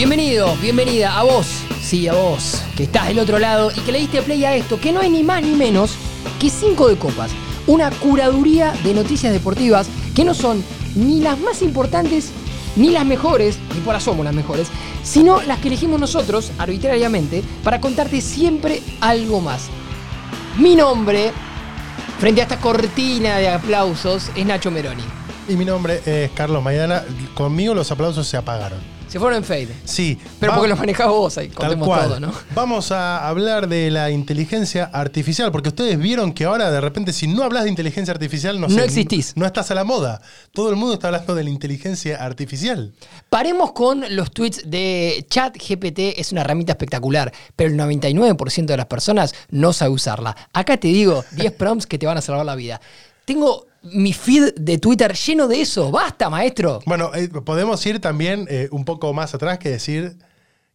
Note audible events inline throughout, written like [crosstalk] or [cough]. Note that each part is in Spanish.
Bienvenido, bienvenida a vos, sí, a vos, que estás del otro lado y que le diste play a esto, que no hay ni más ni menos que cinco de copas. Una curaduría de noticias deportivas que no son ni las más importantes, ni las mejores, ni por asomo las mejores, sino las que elegimos nosotros arbitrariamente para contarte siempre algo más. Mi nombre, frente a esta cortina de aplausos, es Nacho Meroni. Y mi nombre es Carlos Maidana. Conmigo los aplausos se apagaron. Se fueron en fade. Sí. Pero va- porque los manejabas vos ahí, contemos cual. todo, ¿no? Vamos a hablar de la inteligencia artificial, porque ustedes vieron que ahora de repente si no hablas de inteligencia artificial no, No sé, existís. No estás a la moda. Todo el mundo está hablando de la inteligencia artificial. Paremos con los tweets de ChatGPT, es una herramienta espectacular, pero el 99% de las personas no sabe usarla. Acá te digo 10 [laughs] prompts que te van a salvar la vida. Tengo mi feed de Twitter lleno de eso. Basta, maestro. Bueno, eh, podemos ir también eh, un poco más atrás que decir,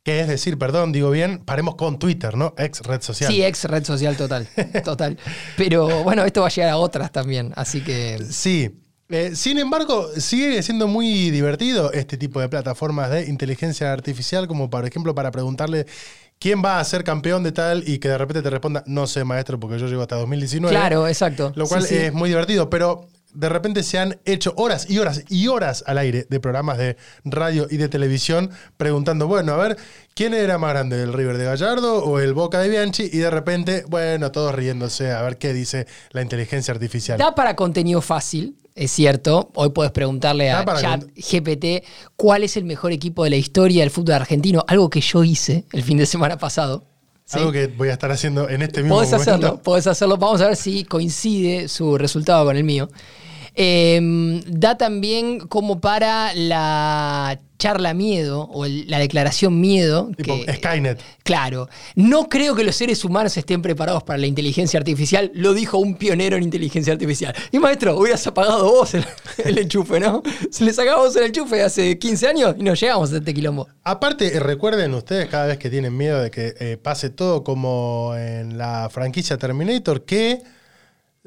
que es decir, perdón, digo bien, paremos con Twitter, ¿no? Ex red social. Sí, ex red social total. Total. Pero bueno, esto va a llegar a otras también. Así que. Sí. Eh, sin embargo, sigue siendo muy divertido este tipo de plataformas de inteligencia artificial, como por ejemplo para preguntarle quién va a ser campeón de tal y que de repente te responda, no sé, maestro, porque yo llego hasta 2019. Claro, exacto. Lo cual Sí, sí. es muy divertido, pero de repente se han hecho horas y horas y horas al aire de programas de radio y de televisión preguntando, bueno, a ver, ¿quién era más grande, el River de Gallardo o el Boca de Bianchi? Y de repente, bueno, todos riéndose a ver qué dice la inteligencia artificial. Da para contenido fácil, es cierto. Hoy puedes preguntarle a Chat GPT cuál es el mejor equipo de la historia del fútbol argentino, algo que yo hice el fin de semana pasado. ¿sí? Algo que voy a estar haciendo en este mismo Podés momento. hacerlo, podés hacerlo. Vamos a ver si coincide su resultado con el mío. Eh, da también como para la charla miedo o el- la declaración miedo. Tipo que- Skynet. Claro, no creo que los seres humanos estén preparados para la inteligencia artificial, lo dijo un pionero en inteligencia artificial. Y maestro, hubieras apagado vos el, [laughs] el enchufe, ¿no? Se le sacaba vos el enchufe hace 15 años y no llegamos a este quilombo. Aparte, eh, recuerden ustedes cada vez que tienen miedo de que eh, pase todo como en la franquicia Terminator, que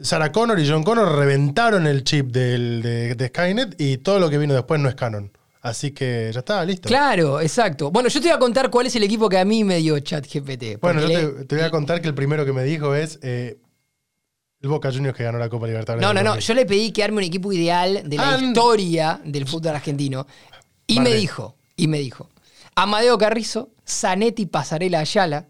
Sarah Connor y John Connor reventaron el chip del- de, de Skynet y todo lo que vino después no es canon. Así que ya está, listo. Claro, exacto. Bueno, yo te voy a contar cuál es el equipo que a mí me dio ChatGPT. Bueno, yo te, te voy a contar que el primero que me dijo es eh, el Boca Juniors que ganó la Copa Libertadores. No, no, no. 2000. Yo le pedí que arme un equipo ideal de la historia del fútbol argentino. Y me dijo, y me dijo, Amadeo Carrizo, Zanetti, Pasarela Ayala,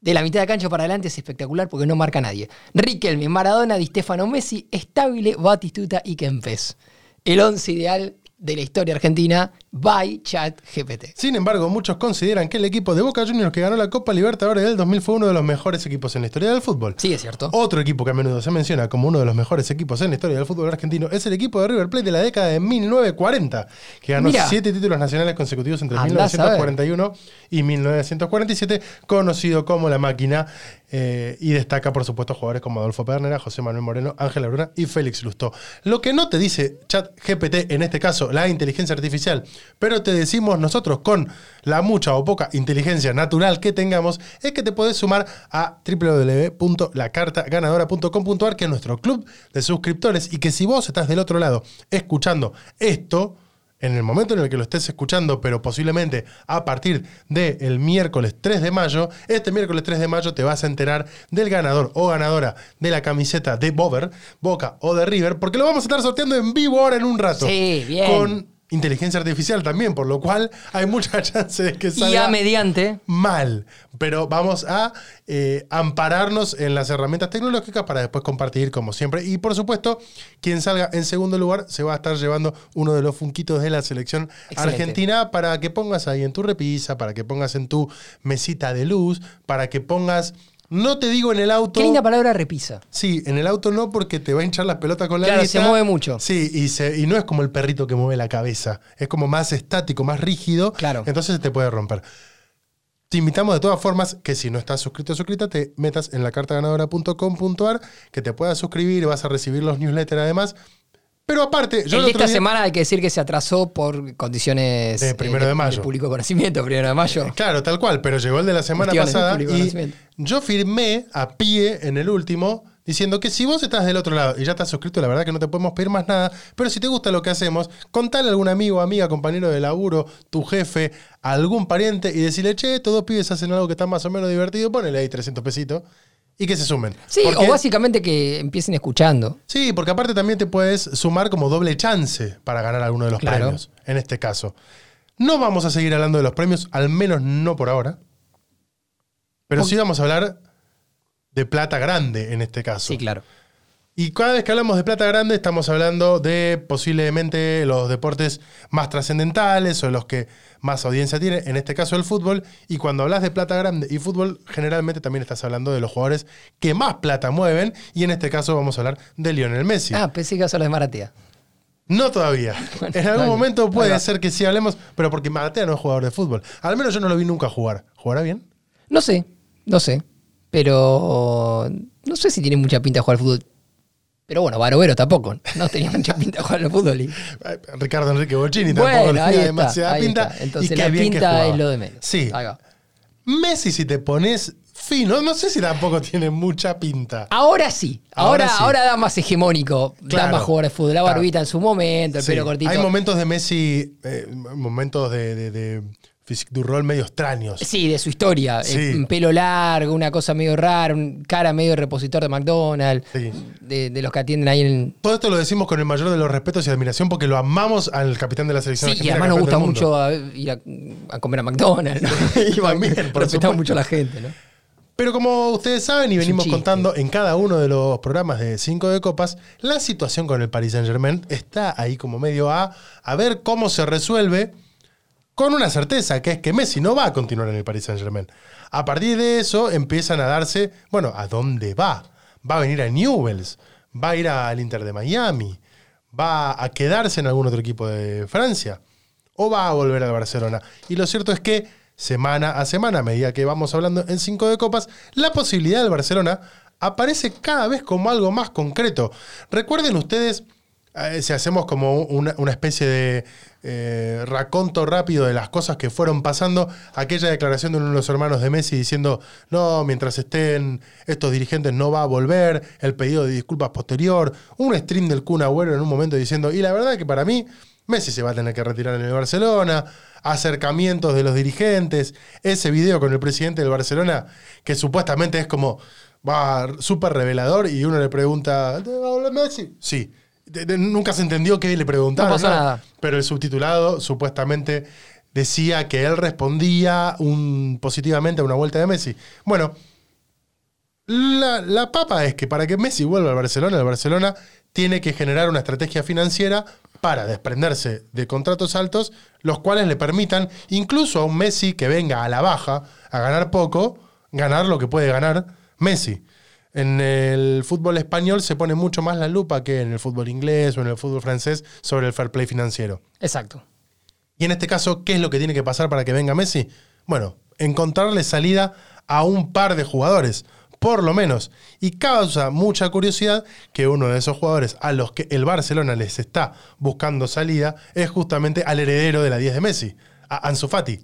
de la mitad de cancha para adelante es espectacular porque no marca a nadie. Riquelme, Maradona, Di Stefano, Messi, Estable, Batistuta y Kempes. El once ideal de la historia argentina by ChatGPT. Sin embargo, muchos consideran que el equipo de Boca Juniors que ganó la Copa Libertadores del 2000 fue uno de los mejores equipos en la historia del fútbol. Sí, es cierto. Otro equipo que a menudo se menciona como uno de los mejores equipos en la historia del fútbol argentino es el equipo de River Plate de la década de 1940, que ganó siete títulos nacionales consecutivos entre Andá a saber. 1941 y 1947, conocido como La Máquina, eh, y destaca, por supuesto, jugadores como Adolfo Pernera, José Manuel Moreno, Ángel Bruna y Félix Lustó. Lo que no te dice ChatGPT, en este caso la inteligencia artificial, pero te decimos nosotros con la mucha o poca inteligencia natural que tengamos, es que te podés sumar a www.lacartaganadora.com.ar, que es nuestro club de suscriptores, y que si vos estás del otro lado escuchando esto, en el momento en el que lo estés escuchando, pero posiblemente a partir del miércoles 3 de mayo, este miércoles 3 de mayo te vas a enterar del ganador o ganadora de la camiseta de Bover, Boca o de River, porque lo vamos a estar sorteando en vivo ahora en un rato. Sí, bien. Con inteligencia artificial también, por lo cual hay mucha [laughs] chance de que salga mediante, mal. Pero vamos a eh, ampararnos en las herramientas tecnológicas para después compartir como siempre. Y por supuesto, quien salga en segundo lugar se va a estar llevando uno de los funquitos de la selección Excelente. argentina para que pongas ahí en tu repisa, para que pongas en tu mesita de luz, para que pongas... No te digo en el auto. qué linda palabra repisa. Sí, en el auto no porque te va a hinchar las pelotas con la Claro, se mueve mucho. Sí, y, se- y no es como el perrito que mueve la cabeza. Es como más estático, más rígido. Claro. Entonces te puede romper. Te invitamos de todas formas que si no estás suscrito o suscrita, te metas en la cartaganadora.com.ar, que te puedas suscribir, vas a recibir los newsletters además. Pero aparte, yo el de esta día- semana hay que decir que se atrasó por condiciones De primero de mayo. público conocimiento, primero de mayo. [laughs] Claro, tal cual, pero llegó el de la semana Cuestiones de pasada y yo firmé a pie en el último diciendo que si vos estás del otro lado y ya estás suscrito, la verdad que no te podemos pedir más nada, pero si te gusta lo que hacemos, contale a algún amigo, amiga, compañero de laburo, tu jefe, algún pariente y decirle, che, estos dos pibes hacen algo que está más o menos divertido, ponele ahí 300 pesitos y que se sumen. Sí, Porque- o básicamente que empiecen escuchando. Sí, porque aparte también te puedes sumar como doble chance para ganar alguno de los Claro. premios, en este caso. No vamos a seguir hablando de los premios, al menos no por ahora. Pero sí vamos a hablar de plata grande en este caso. Sí, claro. Y cada vez que hablamos de plata grande estamos hablando de posiblemente los deportes más trascendentales o los que más audiencia tienen, en este caso el fútbol. Y cuando hablas de plata grande y fútbol, generalmente también estás hablando de los jugadores que más plata mueven. Y en este caso vamos a hablar de Lionel Messi. Ah, pensé que a hablar de Maratea. No todavía. [laughs] Bueno, en algún momento puede ser que sí hablemos, pero porque Maratea no es jugador de fútbol. Al menos yo no lo vi nunca jugar. ¿Jugará bien? No sé, no sé. Pero no sé si tiene mucha pinta de jugar al fútbol. Pero bueno, Barovero tampoco. No tenía [laughs] mucha pinta de jugar al fútbol. y- Ricardo Enrique Bocini Bueno, tampoco tenía está, demasiada pinta. está. Entonces y qué la que pinta es lo de menos. Sí. Messi, si te pones fino, no sé si tampoco tiene mucha pinta. Ahora sí. Ahora Ahora, sí. ahora da más hegemónico. Claro. Da más jugador de fútbol. La Claro. barbita en su momento, el Sí, pelo cortito. Hay momentos de Messi, eh, momentos de, de, de physique du rol medio extraños. Sí, de su historia. Sí. Eh, un pelo largo, una cosa medio rara, un cara medio de repositor de McDonald's. Sí. De, de los que atienden ahí en. Todo esto lo decimos con el mayor de los respetos y admiración porque lo amamos al capitán de la selección. Sí, y además nos gusta mucho a- ir a, a comer a McDonald's. ¿no? [laughs] Y También, por respetamos mucho a la gente, ¿no? Pero como ustedes saben y venimos contando en cada uno de los programas de 5 de copas, la situación con el Paris Saint Germain está ahí como medio a, a ver cómo se resuelve con una certeza, que es que Messi no va a continuar en el Paris Saint Germain. A partir de eso empiezan a darse, bueno, ¿a dónde va? Va a venir a Newells, va a ir al Inter de Miami, va a quedarse en algún otro equipo de Francia o va a volver al Barcelona. Y lo cierto es que semana a semana, a medida que vamos hablando en 5 de copas, la posibilidad del Barcelona aparece cada vez como algo más concreto. Recuerden ustedes, si hacemos como una, una especie de eh, raconto rápido de las cosas que fueron pasando, aquella declaración de uno de los hermanos de Messi diciendo, no, mientras estén estos dirigentes no va a volver, el pedido de disculpas posterior, un stream del Kun Agüero en un momento diciendo, y la verdad que para mí Messi se va a tener que retirar en el Barcelona, acercamientos de los dirigentes, ese video con el presidente del Barcelona, que supuestamente es como súper revelador, y uno le pregunta, ¿te va a Messi? Sí. De- de- nunca se entendió qué le preguntaron. No pasó nada. Pero el subtitulado supuestamente decía que él respondía un, positivamente a una vuelta de Messi. Bueno, la, la papa es que para que Messi vuelva al Barcelona, el Barcelona tiene que generar una estrategia financiera para desprenderse de contratos altos, los cuales le permitan, incluso a un Messi que venga a la baja a ganar poco, ganar lo que puede ganar Messi. En el fútbol español se pone mucho más la lupa que en el fútbol inglés o en el fútbol francés sobre el fair play financiero. Exacto. Y en este caso, ¿qué es lo que tiene que pasar para que venga Messi? Bueno, encontrarle salida a un par de jugadores, por lo menos. Y causa mucha curiosidad que uno de esos jugadores a los que el Barcelona les está buscando salida es justamente al heredero de la 10 de Messi, a Ansu Fati.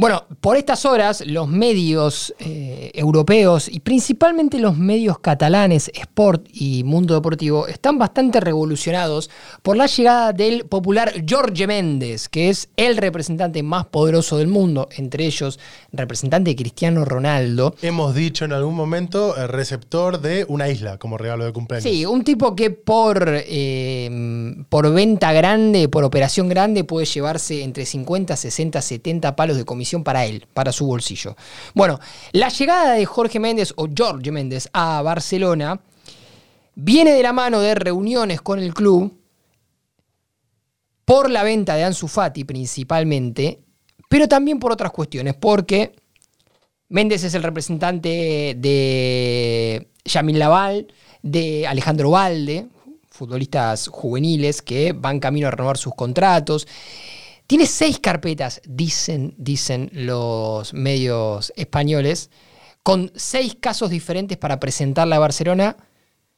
Bueno, por estas horas los medios eh, europeos y principalmente los medios catalanes, Sport y Mundo Deportivo, están bastante revolucionados por la llegada del popular Jorge Méndez, que es el representante más poderoso del mundo, entre ellos representante de Cristiano Ronaldo. Hemos dicho en algún momento el receptor de una isla como regalo de cumpleaños. Sí, un tipo que por, eh, por venta grande, por operación grande, puede llevarse entre 50, 60, 70 palos de comisión para él, para su bolsillo. Bueno, la llegada de Jorge Méndez o Jorge Méndez a Barcelona viene de la mano de reuniones con el club por la venta de Ansu Fati principalmente, pero también por otras cuestiones, porque Méndez es el representante de Yamil Laval, de Alejandro Valde, futbolistas juveniles que van camino a renovar sus contratos. Tiene seis carpetas, dicen, dicen los medios españoles, con seis casos diferentes para presentarla a Barcelona,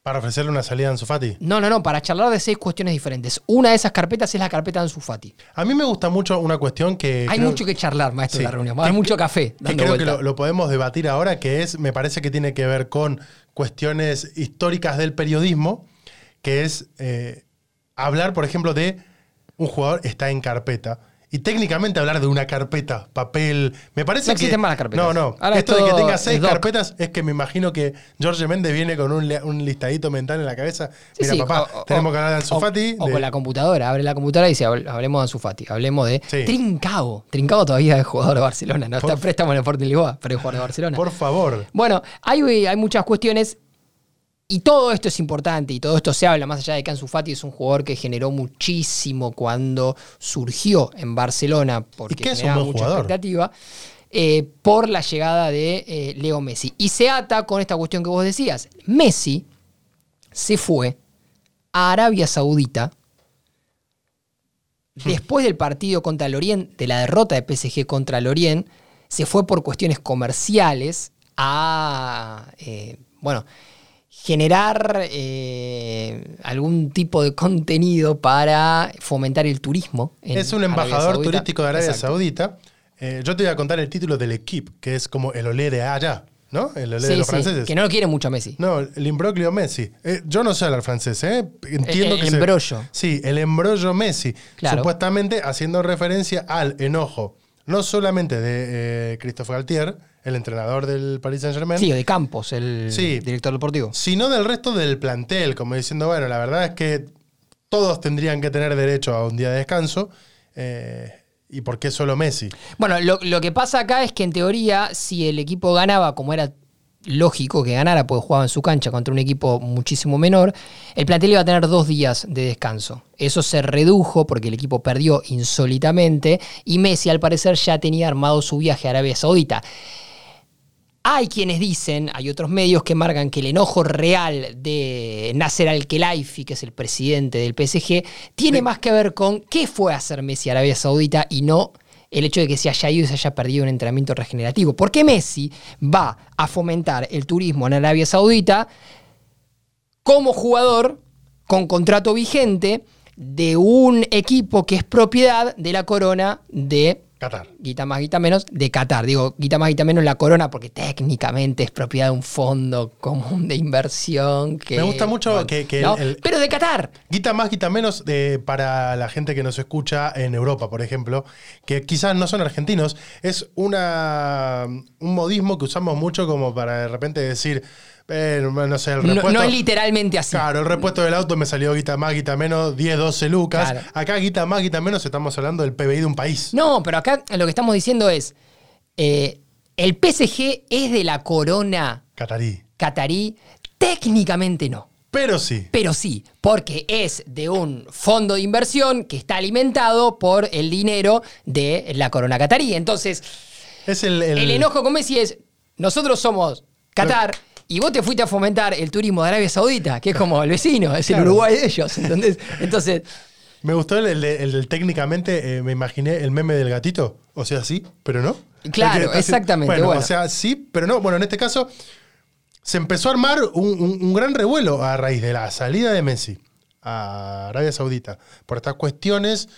Para ofrecerle una salida a Ansu Fati. No, no, no, para charlar de seis cuestiones diferentes. Una de esas carpetas es la carpeta de Ansu Fati. A mí me gusta mucho una cuestión que. Hay creo- mucho que charlar, maestro, Sí. de la reunión. Hay mucho café que dando creo que lo podemos debatir ahora, que es, me parece que tiene que ver con cuestiones históricas del periodismo, que es eh, hablar, por ejemplo, de un jugador está en carpeta. Y técnicamente hablar de una carpeta, papel, me parece No que... existen más las carpetas. No, no. Ahora Esto de que tenga seis doc. carpetas es que me imagino que George Méndez viene con un, listadito mental en la cabeza. Sí, Mira, sí, papá, o- o- tenemos que hablar de Ansu o- con la computadora. Abre la computadora y dice, "Habl- hablemos de Ansu Fati. Hablemos de Sí. Trincao. Trincao todavía es jugador de Barcelona. No Por- está préstamo en el Sporting Lisboa, pero es jugador de Barcelona. Por favor. Bueno, hay, hay muchas cuestiones y todo esto es importante y todo esto se habla más allá de que Ansu Fati es un jugador que generó muchísimo cuando surgió en Barcelona porque generaba mucha jugador. expectativa eh, por la llegada de eh, Leo Messi. Y se ata con esta cuestión que vos decías. Messi se fue a Arabia Saudita después del partido contra Lorient, de la derrota de PSG contra Lorient, se fue por cuestiones comerciales a, eh, bueno, generar eh, algún tipo de contenido para fomentar el turismo. en Es un embajador turístico de Arabia Exacto. Saudita. Eh, yo te voy a contar el título del equipo, que es como el olé de allá, ¿no? El olé de los sí, franceses. que no lo quiere mucho Messi. No, el imbroclio Messi. Eh, yo no sé hablar francés, ¿eh? Entiendo El- que el se- embrollo. Sí, el embrollo Messi. Claro. Supuestamente haciendo referencia al enojo, no solamente de Christophe Galtier, el entrenador del Paris Saint-Germain, Sí, o de Campos, el Sí. director deportivo. sino del resto del plantel, como diciendo, bueno, la verdad es que todos tendrían que tener derecho a un día de descanso. eh, ¿Y por qué solo Messi? Bueno, lo, lo que pasa acá es que en teoría, si el equipo ganaba, como era lógico que ganara, porque jugaba en su cancha contra un equipo muchísimo menor, el plantel iba a tener dos días de descanso. Eso se redujo porque el equipo perdió insólitamente y Messi al parecer ya tenía armado su viaje a Arabia Saudita. Hay quienes dicen, hay otros medios que marcan que el enojo real de Nasser Al-Khelaifi, que es el presidente del PSG, tiene más que ver con qué fue a hacer Messi a Arabia Saudita y no el hecho de que se haya ido y se haya perdido un entrenamiento regenerativo. Porque Messi va a fomentar el turismo en Arabia Saudita como jugador con contrato vigente de un equipo que es propiedad de la corona de Qatar. guita más, guita menos, de Qatar. Digo, guita más, guita menos la corona porque técnicamente es propiedad de un fondo común de inversión. Que, Me gusta mucho que- que ¿no? el- el- Pero de Qatar. Guita más, guita menos eh, para la gente que nos escucha en Europa, por ejemplo, que quizás no son argentinos, es una, un modismo que usamos mucho como para de repente decir, eh, no sé, el No, repuesto... no es literalmente así. Claro, el repuesto del auto me salió guita más, guita menos, 10, 12 lucas. Claro. Acá guita más, guita menos, estamos hablando del PBI de un país. No, pero acá lo que estamos diciendo es, eh, el PSG es de la corona Catarí. catarí, técnicamente no. Pero sí. Pero sí, porque es de un fondo de inversión que está alimentado por el dinero de la corona catarí. Entonces, Es el, el- el enojo con Messi es, nosotros somos Qatar y vos te fuiste a fomentar el turismo de Arabia Saudita, que es como el vecino, es el. Uruguay de ellos. Entonces, Me gustó el, el, el del técnicamente, eh, me imaginé el meme del gatito. O sea, sí, pero no. Claro, exactamente, Bueno, bueno. o sea, sí, pero no. Bueno, en este caso, se empezó a armar un, un- un gran revuelo a raíz de la salida de Messi a Arabia Saudita por estas cuestiones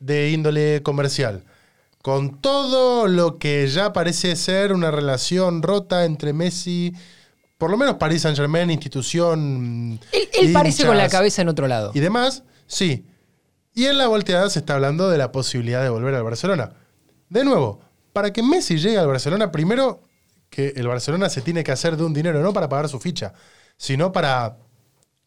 de índole comercial. Con todo lo que ya parece ser una relación rota entre Messi, por lo menos Paris Saint Germain, institución. él, él parece con la cabeza en otro lado. y demás, sí. Y en la volteada se está hablando de la posibilidad de volver al Barcelona. De nuevo, para que Messi llegue al Barcelona, primero que el Barcelona se tiene que hacer de un dinero, no para pagar su ficha, sino para...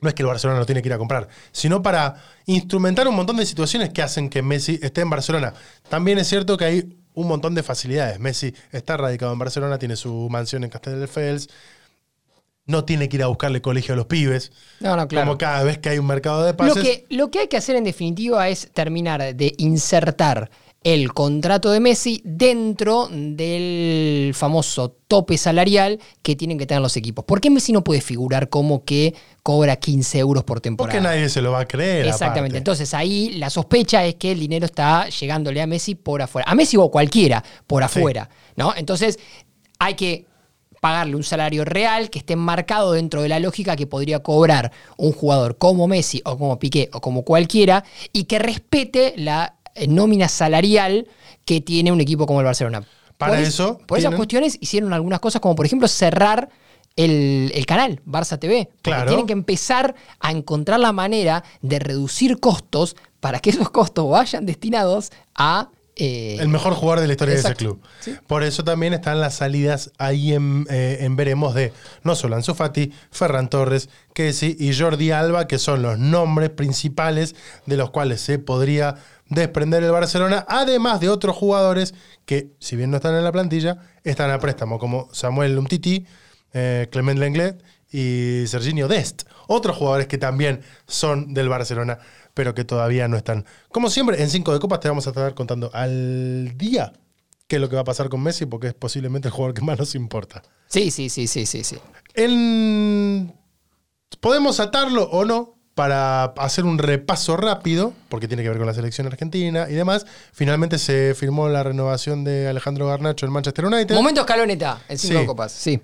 No es que el Barcelona lo tiene que ir a comprar, sino para instrumentar un montón de situaciones que hacen que Messi esté en Barcelona. También es cierto que hay un montón de facilidades. Messi está radicado en Barcelona, tiene su mansión en Castelldefels, no tiene que ir a buscarle colegio a los pibes. No, no, claro. Como cada vez que hay un mercado de Lo pases. que, lo que hay que hacer en definitiva es terminar de insertar el contrato de Messi dentro del famoso tope salarial que tienen que tener los equipos. ¿Por qué Messi no puede figurar como que cobra 15 euros por temporada? Porque nadie se lo va a creer. Exactamente. aparte. Entonces ahí la sospecha es que el dinero está llegándole a Messi por afuera. A Messi o cualquiera por afuera. ¿no? Entonces hay que pagarle un salario real que esté enmarcado dentro de la lógica que podría cobrar un jugador como Messi o como Piqué o como cualquiera y que respete la eh, nómina salarial que tiene un equipo como el Barcelona. Para Por es- eso Por esas cuestiones hicieron algunas cosas como por ejemplo cerrar el, el canal Barça TV. Porque Claro. Tienen que empezar a encontrar la manera de reducir costos para que esos costos vayan destinados a... eh, El mejor jugador de la historia Exacto. de ese club. Sí. Por eso también están las salidas ahí en, eh, en veremos de no solo Ansu Fati, Ferran Torres, Kessi y Jordi Alba, que son los nombres principales de los cuales se podría desprender el Barcelona, además de otros jugadores que, si bien no están en la plantilla, están a préstamo, como Samuel Umtiti, eh, Clement Lenglet y Serginho Dest. Otros jugadores que también son del Barcelona, pero que todavía no están. Como siempre, en Cinco de Copas te vamos a estar contando al día qué es lo que va a pasar con Messi, porque es posiblemente el jugador que más nos importa. Sí, sí, sí, sí, sí, sí. En- Podemos atarlo o no para hacer un repaso rápido, porque tiene que ver con la selección argentina y demás. Finalmente se firmó la renovación de Alejandro Garnacho en Manchester United. Momento escaloneta en cinco Sí. copas. Sí.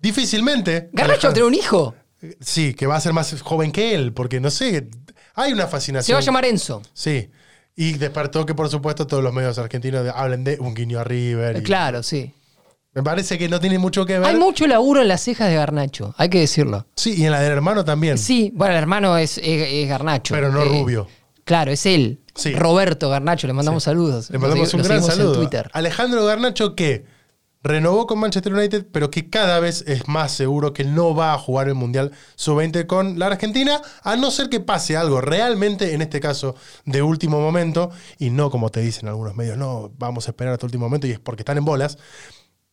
Difícilmente. Garnacho va a tener un hijo. Sí, que va a ser más joven que él, porque no sé, hay una fascinación. Se va a llamar Enzo. Sí. Y despertó que, por supuesto, todos los medios argentinos hablen de un guiño a River. y- Claro, sí. Me parece que no tiene mucho que ver. Hay mucho laburo en las cejas de Garnacho, hay que decirlo. Sí, y en la del hermano también. Sí, bueno, el hermano es, es- es Garnacho. Pero no Rubio. Claro, es él. Sí. Roberto Garnacho, le mandamos saludos. Le mandamos un gran saludo. En Twitter. Alejandro Garnacho que renovó con Manchester United, pero que cada vez es más seguro que no va a jugar el Mundial Sub-20 con la Argentina, a no ser que pase algo realmente, en este caso, de último momento, y no como te dicen algunos medios, no, vamos a esperar hasta último momento, y es porque están en bolas.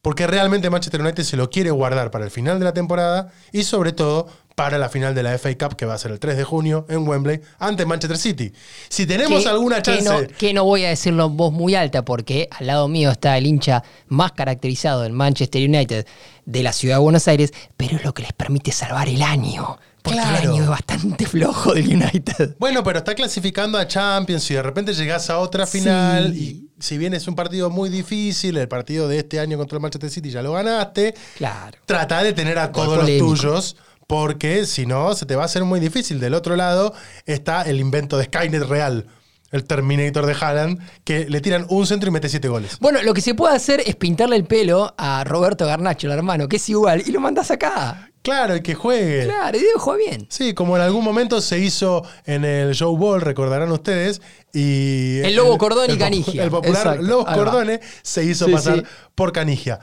Porque realmente Manchester United se lo quiere guardar para el final de la temporada y sobre todo para la final de la FA Cup que va a ser el 3 de junio en Wembley ante Manchester City. Si tenemos Que- alguna que chance... no, que no voy a decirlo en voz muy alta porque al lado mío está el hincha más caracterizado del Manchester United de la ciudad de Buenos Aires, pero es lo que les permite salvar el año. Porque el año es bastante flojo del United. Bueno, pero está clasificando a Champions y de repente llegás a otra final Sí. y si bien es un partido muy difícil, el partido de este año contra el Manchester City ya lo ganaste, Claro. trata de tener a todos los tuyos porque si no se te va a hacer muy difícil. Del otro lado está el invento de Skynet real, el Terminator de Haaland, que le tiran un centro y mete siete goles. Bueno, lo que se puede hacer es pintarle el pelo a Roberto Garnacho, el hermano, que es igual, y lo mandas acá. Claro, y que juegue. Claro, y debe jugar bien. Sí, como en algún momento se hizo en el Show Ball, recordarán ustedes. Y El Lobo Cordone y Canigia. El popular Exacto, Lobo. Cordone se hizo Sí, pasar sí. por Canigia.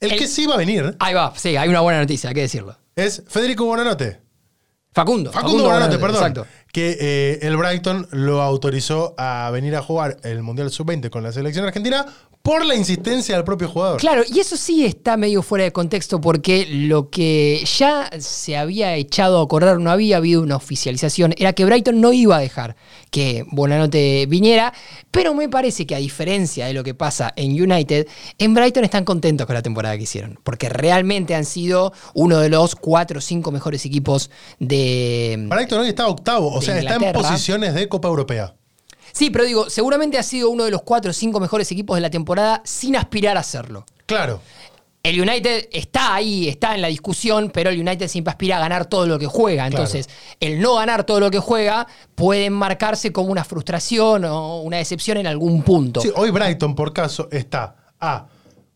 El, El- que sí va a venir Ahí va, sí, hay una buena noticia, hay que decirlo. Es Federico Bonanote. Facundo. Facundo Bonanote, perdón. Exacto. Que eh, el Brighton lo autorizó a venir a jugar el Mundial Sub-20 con la selección argentina por la insistencia del propio jugador. Claro, y eso sí está medio fuera de contexto porque lo que ya se había echado a correr, no había habido una oficialización, era que Brighton no iba a dejar que Bonanote viniera, pero me parece que a diferencia de lo que pasa en United, en Brighton están contentos con la temporada que hicieron, porque realmente han sido uno de los cuatro o cinco mejores equipos de... Brighton hoy está octavo, o sea, está en posiciones de Copa Europea. Sí, pero digo, seguramente ha sido uno de los cuatro o cinco mejores equipos de la temporada sin aspirar a hacerlo. Claro. El United está ahí, está en la discusión, pero el United siempre aspira a ganar todo lo que juega. Entonces, el no ganar todo lo que juega puede marcarse como una frustración o una decepción en algún punto. Sí, hoy Brighton, por caso, está a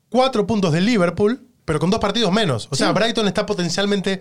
cuatro puntos del Liverpool, pero con dos partidos menos. O sea, Brighton está potencialmente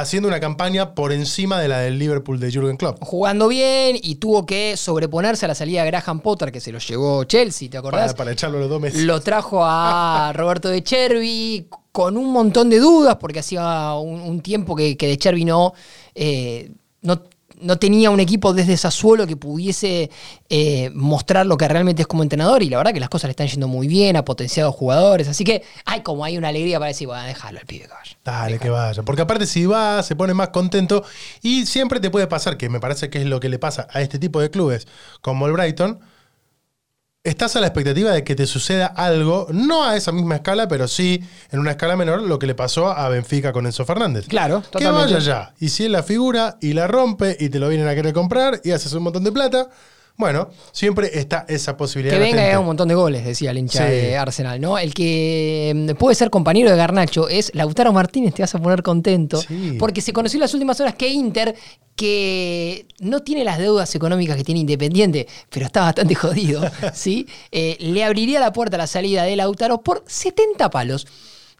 haciendo una campaña por encima de la del Liverpool de Jürgen Klopp. Jugando bien y tuvo que sobreponerse a la salida de Graham Potter, que se lo llevó Chelsea, ¿te acordás? Para, para echarlo los dos meses. Lo trajo a Roberto de Chervi con un montón de dudas, porque hacía un, un tiempo que, que de Chervi no, eh, no, no tenía un equipo desde Sassuolo que pudiese eh, mostrar lo que realmente es como entrenador. Y la verdad que las cosas le están yendo muy bien, ha potenciado jugadores. Así que hay como hay una alegría para decir, bueno, déjalo al pibe que vaya. Dale, que vaya. Porque aparte, si va, se pone más contento. Y siempre te puede pasar, que me parece que es lo que le pasa a este tipo de clubes, como el Brighton. Estás a la expectativa de que te suceda algo, no a esa misma escala, pero sí en una escala menor, lo que le pasó a Benfica con Enzo Fernández. Claro, Que totalmente. vaya ya. Y si él la figura y la rompe y te lo vienen a querer comprar y haces un montón de plata, Bueno, siempre está esa posibilidad. Que venga y haga un montón de goles, decía el hincha Sí. de Arsenal, ¿no? El que mm, puede ser compañero de Garnacho es Lautaro Martínez, te vas a poner contento. Sí. Porque se conoció en las últimas horas que Inter, que no tiene las deudas económicas que tiene Independiente, pero está bastante [laughs] jodido, ¿sí? Eh, le abriría la puerta a la salida de Lautaro por 70 palos.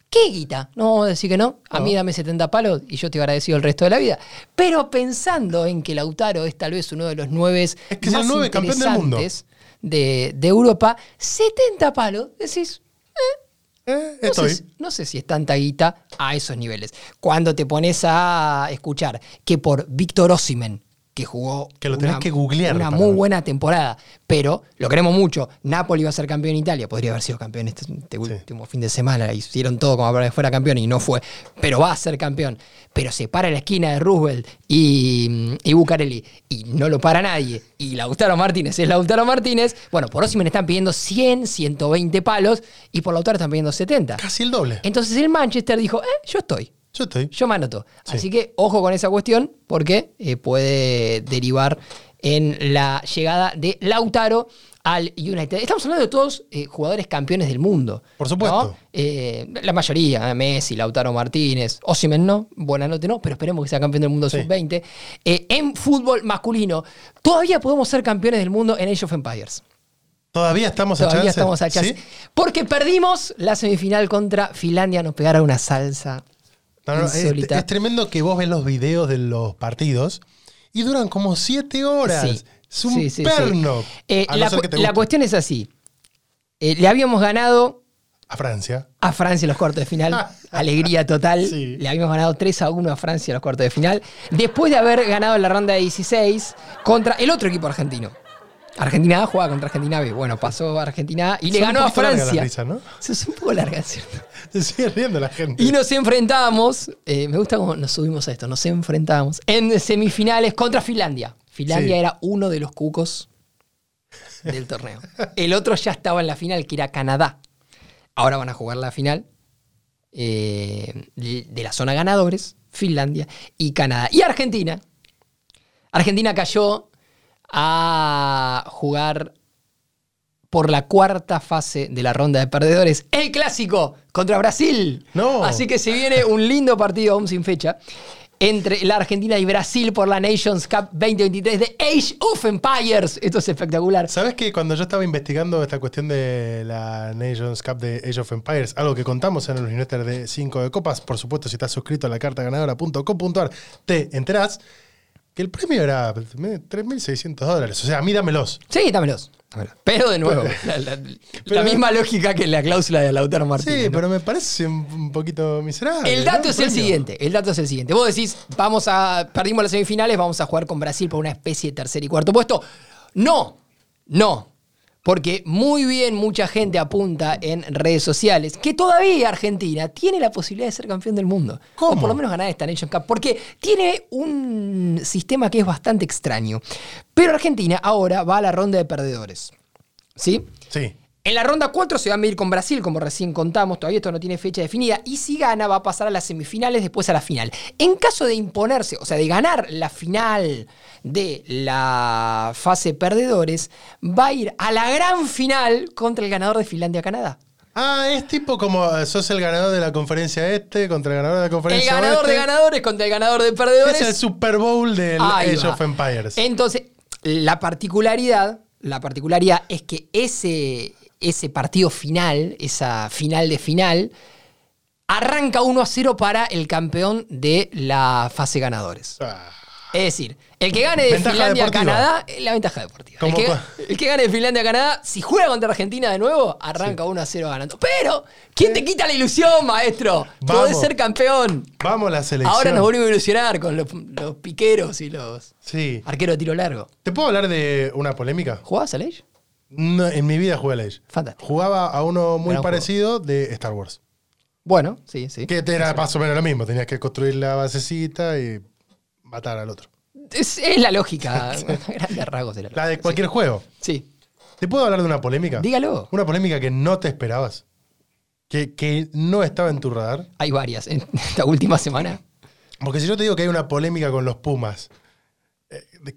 ¿Qué guita? No vamos a decir que no. A mí No. dame 70 palos y yo te agradecido el resto de la vida. Pero pensando en que Lautaro es tal vez uno de los nueve Es que es el más nueve campeón del mundo. de, de Europa, 70 palos, decís, Eh, no estoy. sé, no sé si es tanta guita a esos niveles. Cuando te pones a escuchar que por Víctor Osimen, que jugó Que lo tenés que googlear una muy ver. buena temporada, pero lo queremos mucho. Napoli va a ser campeón en Italia, podría haber sido campeón este, este último fin de semana, hicieron todo como para que fuera campeón y no fue, pero va a ser campeón. Pero se para en la esquina de Roosevelt y, y Bucarelli y no lo para nadie. Y Lautaro Martínez es Lautaro Martínez. Bueno, por Osimen están pidiendo 100, 120 palos y por Lautaro están pidiendo 70. Casi el doble. Entonces el Manchester dijo, eh, yo estoy. Yo estoy. Yo me anoto. Sí. Así que ojo con esa cuestión porque eh, puede derivar en la llegada de Lautaro al United. Estamos hablando de todos eh, jugadores campeones del mundo. Por supuesto. ¿no? Eh, la mayoría, Messi, Lautaro Martínez, Osimen no, buena nota no, pero esperemos que sea campeón del mundo Sí. sub-20. Eh, en fútbol masculino, todavía podemos ser campeones del mundo en Age of Empires. Todavía estamos a Todavía chance. estamos a chance. ¿Sí? Porque perdimos la semifinal contra Finlandia, nos pegaron una salsa. No, no, es, es tremendo que vos ves los videos de los partidos y duran como siete horas. Sí. Es un Sí, sí, sí. perno. Eh, la, cu- cuestión es así. Eh, le habíamos ganado A Francia. a Francia en los cuartos de final. [laughs] Alegría total. Le habíamos ganado 3 a 1 a Francia en los cuartos de final. Después de haber ganado en la ronda de 16 contra el otro equipo argentino. Argentina A jugaba contra Argentina B. Bueno, pasó a Argentina A y le Son ganó un a Francia. risas, ¿no? [laughs] Eso es un poco larga, ¿cierto? Se sigue riendo la gente. Y nos enfrentamos, eh, me gusta cómo nos subimos a esto, nos enfrentamos en semifinales contra Finlandia. Finlandia Sí. era uno de los cucos del torneo. [laughs] El otro ya estaba en la final, que era Canadá. Ahora van a jugar la final eh, de la zona ganadores, Finlandia y Canadá. Y Argentina. Argentina cayó a jugar por la cuarta fase de la ronda de perdedores. El clásico contra Brasil. No. Así que se viene un lindo partido aún sin fecha entre la Argentina y Brasil por la Nations Cup 2023 de Age of Empires. Esto es espectacular. ¿Sabes que cuando yo estaba investigando esta cuestión de la Nations Cup de Age of Empires, algo que contamos en el newsletter de 5 de copas, por supuesto, si estás suscrito a la cartaganadora.com.ar, te enterás que el premio era 3.600 dólares. O sea, a mí dámelos. Sí, dámelos. Pero de nuevo, [laughs] la, la- la Pero- misma lógica que la cláusula de Lautaro Martínez. Sí, ¿no? pero me parece un poquito miserable. El ¿no? dato es el siguiente, el dato es el siguiente. Vos decís, vamos a, perdimos las semifinales, vamos a jugar con Brasil por una especie de tercer y cuarto puesto. No, no. Porque muy bien mucha gente apunta en redes sociales que todavía Argentina tiene la posibilidad de ser campeón del mundo. O por lo menos ganar esta Nation Cup. Porque tiene un sistema que es bastante extraño. Pero Argentina ahora va a la ronda de perdedores. ¿Sí? Sí. En la ronda 4 se va a medir con Brasil, como recién contamos, todavía esto no tiene fecha definida, y si gana va a pasar a las semifinales, después a la final. En caso de imponerse, o sea, de ganar la final de la fase perdedores, va a ir a la gran final contra el ganador de Finlandia-Canadá. Ah, es tipo como eh, sos el ganador de la conferencia este contra el ganador de la El conferencia ganador oeste. de ganadores contra el ganador de perdedores. Es el Super Bowl del Ahí Age va. of Empires. Entonces, la particularidad, la particularidad es que ese, ese partido final, esa final de final, arranca 1 a 0 para el campeón de la fase ganadores. Ah, Es decir, el que gane de Ventaja Finlandia a deportiva. Canadá, eh, la ventaja deportiva. El que, cua- el que gane de Finlandia a Canadá, si juega contra Argentina de nuevo, arranca 1 a 0 ganando. Pero, ¿quién te quita la ilusión, maestro? Podés Vamos. ser campeón. Vamos a la selección. Ahora nos volvimos a ilusionar con los, los piqueros y los Sí. arqueros de tiro largo. ¿Te puedo hablar de una polémica? ¿Jugabas a Age? No, en mi vida jugué a Age. Fantástico. Jugaba a uno muy Gran parecido de Star Wars. Bueno, sí, sí. Que era más o menos lo mismo. Tenías que construir la basecita y matar al otro. Es, es la lógica. [laughs] Grandes rasgos de la La de cualquier juego. Sí. ¿Te puedo hablar de una polémica? Dígalo. Una polémica que no te esperabas. Que, que no estaba en tu radar. Hay varias en [laughs] esta última semana. Porque si yo te digo que hay una polémica con los Pumas,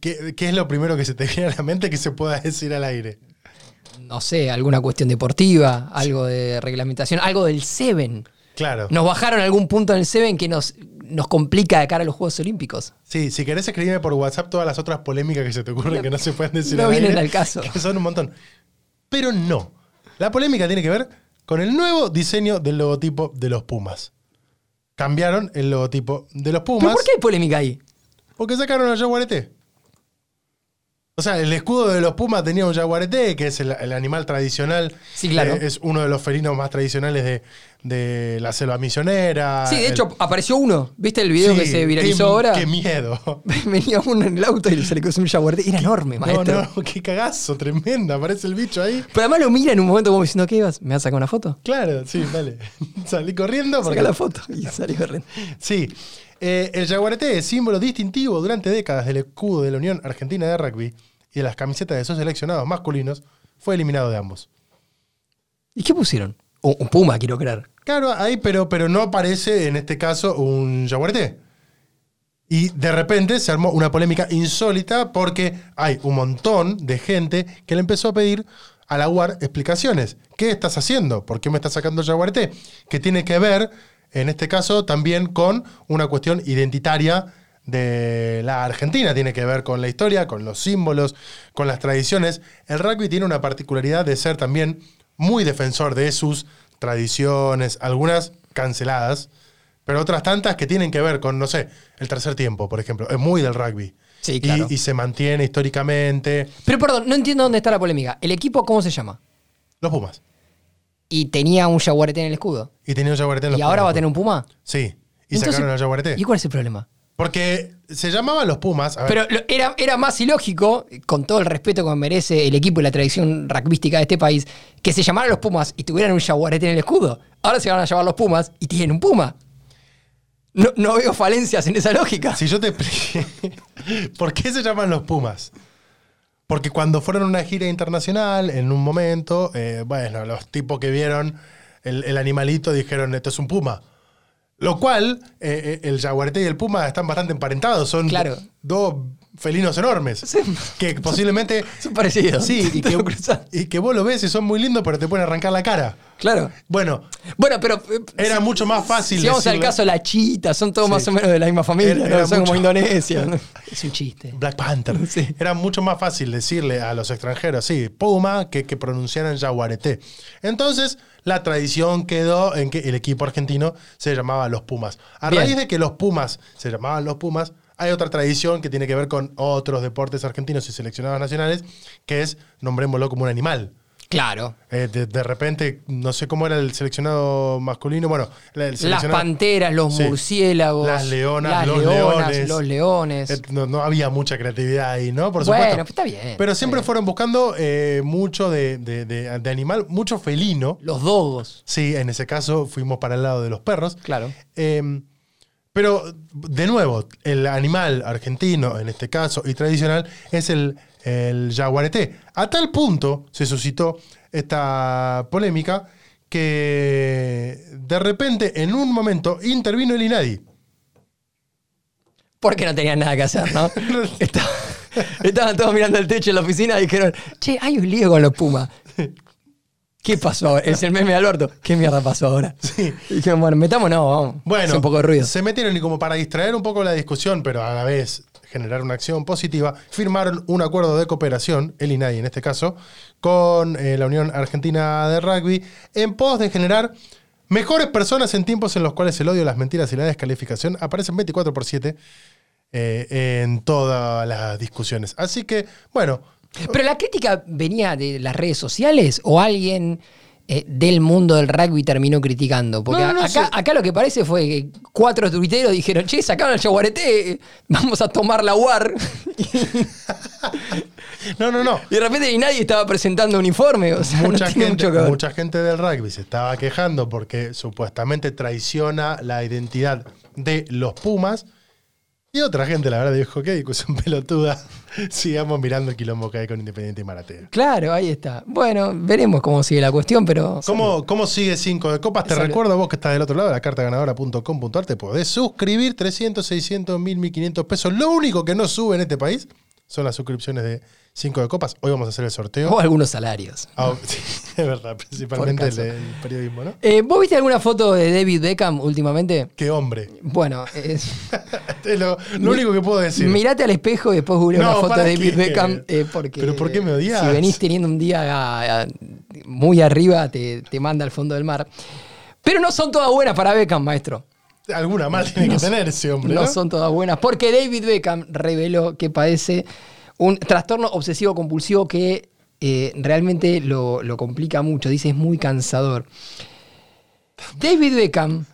¿qué, qué es lo primero que se te [laughs] viene a la mente que se pueda decir al aire? No sé, alguna cuestión deportiva, algo de reglamentación, algo del Seven. Claro. Nos bajaron algún punto en el Seven que nos, nos complica de cara a los Juegos Olímpicos. Sí, si querés escribirme por WhatsApp todas las otras polémicas que se te ocurren que no se pueden decir no vienen aire, al caso. Que son un montón. Pero no. La polémica tiene que ver con el nuevo diseño del logotipo de los Pumas. Cambiaron el logotipo de los Pumas ¿Pero por qué hay polémica ahí? porque sacaron al jaguarete. O sea, el escudo de los Pumas tenía un jaguarete, que es el, el animal tradicional. Sí, claro. Eh, es uno de los felinos más tradicionales de, de la selva misionera. Sí, de El- hecho, apareció uno. ¿Viste el video Sí, que se viralizó qué, ahora? Qué miedo. [laughs] Venía uno en el auto y se le cruzó un jaguarete. Era enorme, No, maestro. no, qué cagazo, tremenda. Aparece el bicho ahí. Pero además lo mira en un momento como diciendo, ¿qué ibas? ¿Me vas a sacar una foto? Claro, sí, dale. [laughs] Salí corriendo porque. Saca la foto. Y salió corriendo. Sí. Eh, el jaguarete es símbolo distintivo durante décadas del escudo de la Unión Argentina de Rugby y de las camisetas de sus seleccionados masculinos, fue eliminado de ambos. ¿Y qué pusieron? Un, un puma, quiero creer. Claro, ahí, pero, pero no aparece en este caso un jaguarete. Y de repente se armó una polémica insólita porque hay un montón de gente que le empezó a pedir a la UAR explicaciones. ¿Qué estás haciendo? ¿Por qué me estás sacando el jaguarete? Que tiene que ver, en este caso, también con una cuestión identitaria de la Argentina. Tiene que ver con la historia, con los símbolos, con las tradiciones. El rugby tiene una particularidad de ser también muy defensor de sus tradiciones, algunas canceladas, pero otras tantas que tienen que ver con, no sé, el tercer tiempo, por ejemplo. Es muy del rugby. Sí, Y- claro. y, se mantiene históricamente. Pero perdón, no entiendo dónde está la polémica. ¿El equipo cómo se llama? Los Pumas. Y tenía un jaguarete en el escudo. Y tenía un jaguarete en los ¿Y ahora va a tener un puma? Sí. Y Entonces- sacaron al jaguarete. ¿Y cuál es el problema? Porque se llamaban los Pumas. a ver, Pero era, era más ilógico, con todo el respeto que merece el equipo y la tradición rugbyística de este país, que se llamaran los Pumas y tuvieran un jaguarete en el escudo. Ahora se van a llamar los Pumas y tienen un puma. No, no veo falencias en esa lógica. Si yo te. [laughs] ¿Por qué se llaman los Pumas? Porque cuando fueron a una gira internacional, en un momento, eh, bueno, los tipos que vieron el, el animalito dijeron, esto es un puma. Lo cual, eh, eh, el jaguarete y el puma están bastante emparentados. Son Claro. dos felinos enormes. Sí. Que posiblemente... [laughs] Son parecidos. Sí, y que, y que vos lo ves y son muy lindos, pero te pueden arrancar la cara. Claro. Bueno, Bueno, pero. eh, era mucho más fácil Si vamos al decirle- caso, la chita, son todos Sí. más o menos de la misma familia, Era- ¿no? era son como Indonesia. ¿no? [laughs] Es un chiste. Black Panther. [laughs] Sí. Era mucho más fácil decirle a los extranjeros, sí, Puma, que, que pronunciaran Jaguarete. Entonces, la tradición quedó en que el equipo argentino se llamaba los Pumas. A Bien. raíz de que los Pumas se llamaban los Pumas, hay otra tradición que tiene que ver con otros deportes argentinos y seleccionados nacionales, que es nombrémoslo como un animal. Claro. Eh, de, de repente, no sé cómo era el seleccionado masculino, bueno, el Las panteras, los Sí. murciélagos. Las leonas, las los leonas, leones. los leones. Eh, No, no había mucha creatividad ahí, ¿no? Por Bueno, supuesto. pues está bien, Pero siempre bien. fueron buscando eh, mucho de, de- de- de animal, mucho felino. Los dogos. Sí, en ese caso fuimos para el lado de los perros. Claro. Eh, pero, de nuevo, el animal argentino, en este caso, y tradicional, es el, el jaguarete. A tal punto se suscitó esta polémica que de repente, en un momento, intervino el INADI. Porque no tenían nada que hacer, ¿no? [laughs] Estaba- estaban todos mirando el techo en la oficina y dijeron, che, hay un lío con los Pumas. ¿Qué pasó ahora? Es el meme de Alberto. ¿Qué mierda pasó ahora? Sí. Y dijeron, bueno, metámonos, vamos. Bueno, Hace un poco de ruido. se metieron y como para distraer un poco la discusión, pero a la vez generar una acción positiva, firmaron un acuerdo de cooperación, el INAI en este caso, con eh, la Unión Argentina de Rugby, en pos de generar mejores personas en tiempos en los cuales el odio, las mentiras y la descalificación aparecen 24 por 7 eh, en todas las discusiones. Así que, bueno, Pero la crítica venía de las redes sociales o alguien eh, del mundo del rugby terminó criticando. Porque No, no, no, acá, sí. acá lo que parece fue que cuatro tuiteros dijeron, che, sacaron el jaguarete, eh, vamos a tomar la UAR. no, no, no. y de repente y nadie estaba presentando un informe. O sea, mucha, no tiene gente, mucho que ver. mucha gente del rugby se estaba quejando porque supuestamente traiciona la identidad de los Pumas. Y otra gente, la verdad, dijo, qué discusión [laughs] pelotuda. Sigamos mirando el quilombo que hay con Independiente y Maratea. Claro, ahí está. Bueno, veremos cómo sigue la cuestión, pero. ¿Cómo, ¿Cómo sigue 5 de copas? Te Salud. recuerdo, vos que estás del otro lado, la cartaganadora.com.ar, te podés suscribir 300, 600, 1000, 1500 pesos. Lo único que no sube en este país son las suscripciones de 5 de copas. Hoy vamos a hacer el sorteo. O algunos salarios. Ah, sí, [laughs] es verdad, principalmente el, del periodismo, ¿no? Eh, ¿Vos viste alguna foto de David Beckham últimamente? Qué hombre. Bueno, [laughs] es- Es lo, lo único que puedo decir. mirate al espejo y después googlea No, una foto ¿para de David qué? Beckham. eh, porque ¿Pero por qué me odias? Si venís teniendo un día ah, ah, muy arriba, te, te manda al fondo del mar. Pero no son todas buenas para Beckham, maestro. Alguna mal tiene que tener ese hombre, ¿no? No son todas buenas, porque David Beckham reveló que padece un trastorno obsesivo compulsivo que eh, realmente lo, lo complica mucho. Dice, es muy cansador. David Beckham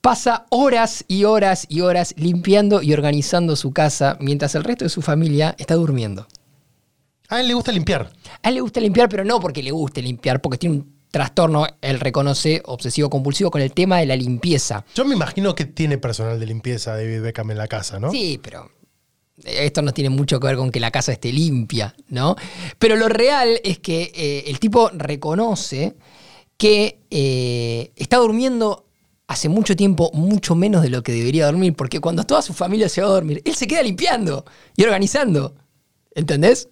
pasa horas y horas y horas limpiando y organizando su casa mientras el resto de su familia está durmiendo. A él le gusta limpiar. A él le gusta limpiar, pero no porque le guste limpiar, porque tiene un trastorno, él reconoce, obsesivo compulsivo con el tema de la limpieza. Yo me imagino que tiene personal de limpieza David Beckham en la casa, ¿no? Sí, pero esto no tiene mucho que ver con que la casa esté limpia, ¿no? Pero lo real es que eh, el tipo reconoce que eh, está durmiendo hace mucho tiempo, mucho menos de lo que debería dormir, porque cuando toda su familia se va a dormir, él se queda limpiando y organizando. ¿Entendés?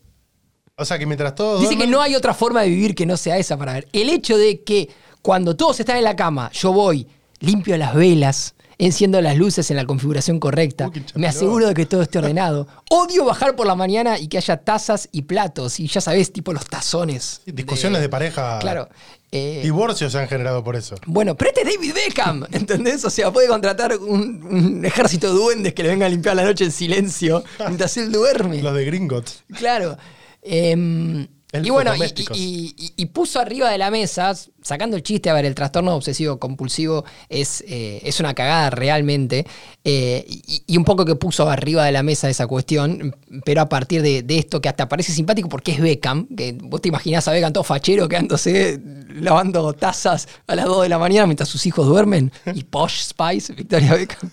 O sea que mientras todos Dice que no hay otra forma de vivir que no sea esa para ver. El hecho de que cuando todos están en la cama, yo voy, limpio las velas, enciendo las luces en la configuración correcta, Uy, me aseguro de que todo esté ordenado. [laughs] Odio bajar por la mañana y que haya tazas y platos, y ya sabés, tipo los tazones. Discusiones de, pareja. Claro. Eh, Divorcios se han generado por eso. bueno, pero este es David Beckham, [laughs] ¿entendés? O sea, puede contratar un, un ejército de duendes que le venga a limpiar la noche en silencio mientras él duerme. Los de Gringotts. Claro. Em, y bueno, y, domésticos. y- y- y puso arriba de la mesa, sacando el chiste, a ver, el trastorno obsesivo compulsivo es, eh, es una cagada realmente, eh, y, y un poco que puso arriba de la mesa esa cuestión, pero a partir de, de esto que hasta parece simpático porque es Beckham, que vos te imaginás a Beckham todo fachero quedándose lavando tazas a las 2 de la mañana mientras sus hijos duermen, y Posh Spice, Victoria Beckham.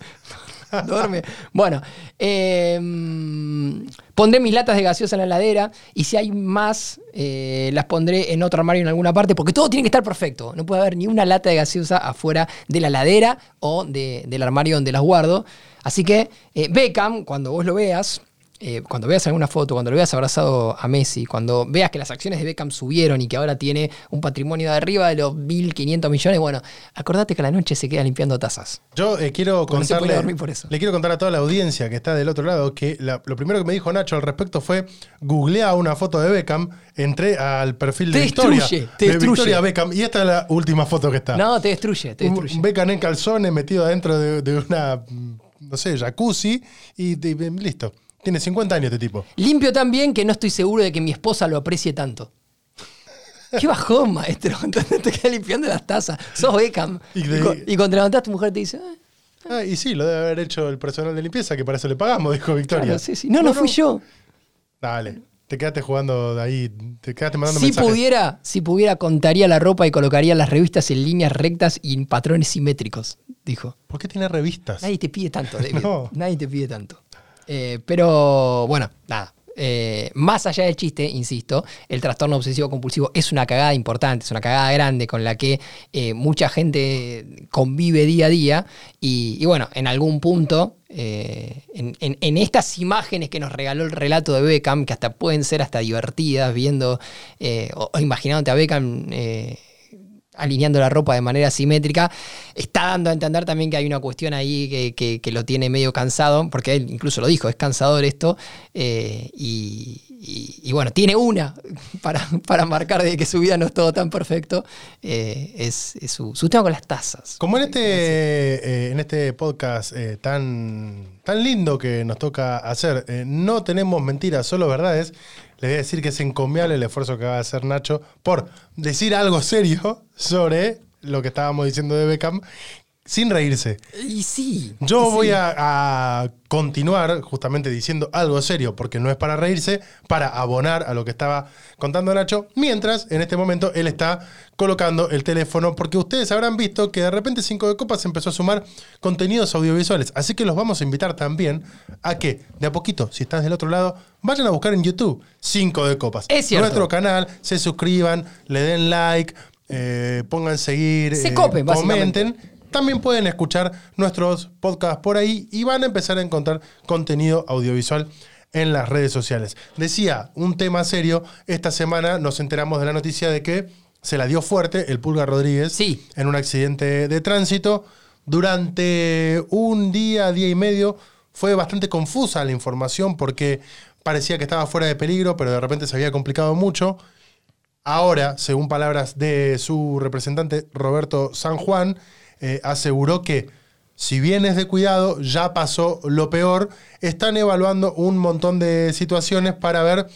[laughs] Duerme. Bueno, eh, pondré mis latas de gaseosa en la heladera y si hay más, eh, las pondré en otro armario en alguna parte, porque todo tiene que estar perfecto. No puede haber ni una lata de gaseosa afuera de la heladera o de- del armario donde las guardo. Así que eh, Beckham, cuando vos lo veas, eh, cuando veas alguna foto, cuando lo veas abrazado a Messi, cuando veas que las acciones de Beckham subieron y que ahora tiene un patrimonio de arriba de los 1.500 millones, bueno, acordate que a la noche se queda limpiando tazas. Yo eh, quiero Porque no contarle. dormir por eso. Le quiero contar a toda la audiencia que está del otro lado que la- lo primero que me dijo Nacho al respecto fue: googlea una foto de Beckham, entré al perfil de Te Victoria. destruye, te de destruye. Victoria Beckham. Y esta es la última foto que está. No, te destruye, te destruye. un Beckham en calzones metido adentro de, de una, no sé, jacuzzi. Y, de- de- listo. Tiene 50 años este tipo. Limpio tan bien que no estoy seguro de que mi esposa lo aprecie tanto. Qué bajón, maestro. [laughs] Entonces te quedas limpiando las tazas. Sos Beckham. Y Y, de- y cuando levantás, tu mujer te dice, "Ah, Ah, y sí, lo debe haber hecho el personal de limpieza, que para eso le pagamos, dijo Victoria. claro, sí, sí. No, no, fui yo. Dale, te quedaste jugando de ahí, te quedaste mandando Si mensajes. pudiera, si pudiera, contaría la ropa y colocaría las revistas en líneas rectas y en patrones simétricos, dijo. ¿Por qué tiene revistas? Nadie te pide tanto, [laughs] David. No. Nadie te pide tanto. Eh, pero bueno, nada. Eh, más allá del chiste, insisto, el trastorno obsesivo compulsivo es una cagada importante, es una cagada grande con la que eh, mucha gente convive día a día. Y, bueno, en algún punto, en, estas imágenes que nos regaló el relato de Beckham, que hasta pueden ser hasta divertidas, viendo o imaginándote a Beckham. Alineando la ropa de manera simétrica, está dando a entender también que hay una cuestión ahí que, que- que lo tiene medio cansado, porque él incluso lo dijo, es cansador esto, eh, y, y- y bueno, tiene una [laughs] para, para marcar de que su vida no es todo tan perfecto, eh, es, es su, su tema con las tazas. Como en este, eh, en este podcast tan, tan lindo que nos toca hacer, no tenemos mentiras, solo verdades, les voy a decir que es encomiable el esfuerzo que va a hacer Nacho por decir algo serio [laughs] sobre lo que estábamos diciendo de Beckham, sin reírse. Y sí. Yo sí. voy a, a continuar justamente diciendo algo serio, porque no es para reírse, para abonar a lo que estaba contando Nacho, mientras en este momento él está colocando el teléfono, porque ustedes habrán visto que de repente Cinco de Copas empezó a sumar contenidos audiovisuales, así que los vamos a invitar también a que de a poquito, si estás del otro lado, vayan a buscar en YouTube Cinco de Copas. Es cierto. Nuestro canal, se suscriban, le den like, eh, pongan seguir, Se eh, copen, comenten. También pueden escuchar nuestros podcasts por ahí y van a empezar a encontrar contenido audiovisual en las redes sociales. Decía, un tema serio, esta semana nos enteramos de la noticia de que se la dio fuerte el Pulga Rodríguez Sí. en un accidente de tránsito. Durante un día, día y medio, fue bastante confusa la información porque parecía que estaba fuera de peligro, pero de repente se había complicado mucho. Ahora, según palabras de su representante Roberto San Juan, eh, aseguró que si bien es de cuidado, ya pasó lo peor. Están evaluando un montón de situaciones para ver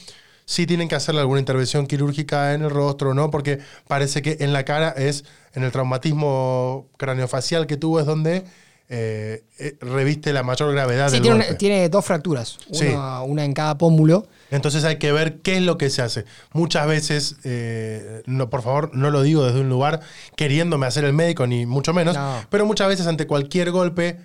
si tienen que hacerle alguna intervención quirúrgica en el rostro o no, porque parece que en la cara es, en el traumatismo craneofacial que tuvo, es donde eh, eh, reviste la mayor gravedad Sí, del tiene, una- golpe. tiene dos fracturas, Sí. una en cada pómulo. Entonces hay que ver qué es lo que se hace. Muchas veces, eh, no, por favor, no lo digo desde un lugar queriéndome hacer el médico, ni mucho menos, No. pero muchas veces ante cualquier golpe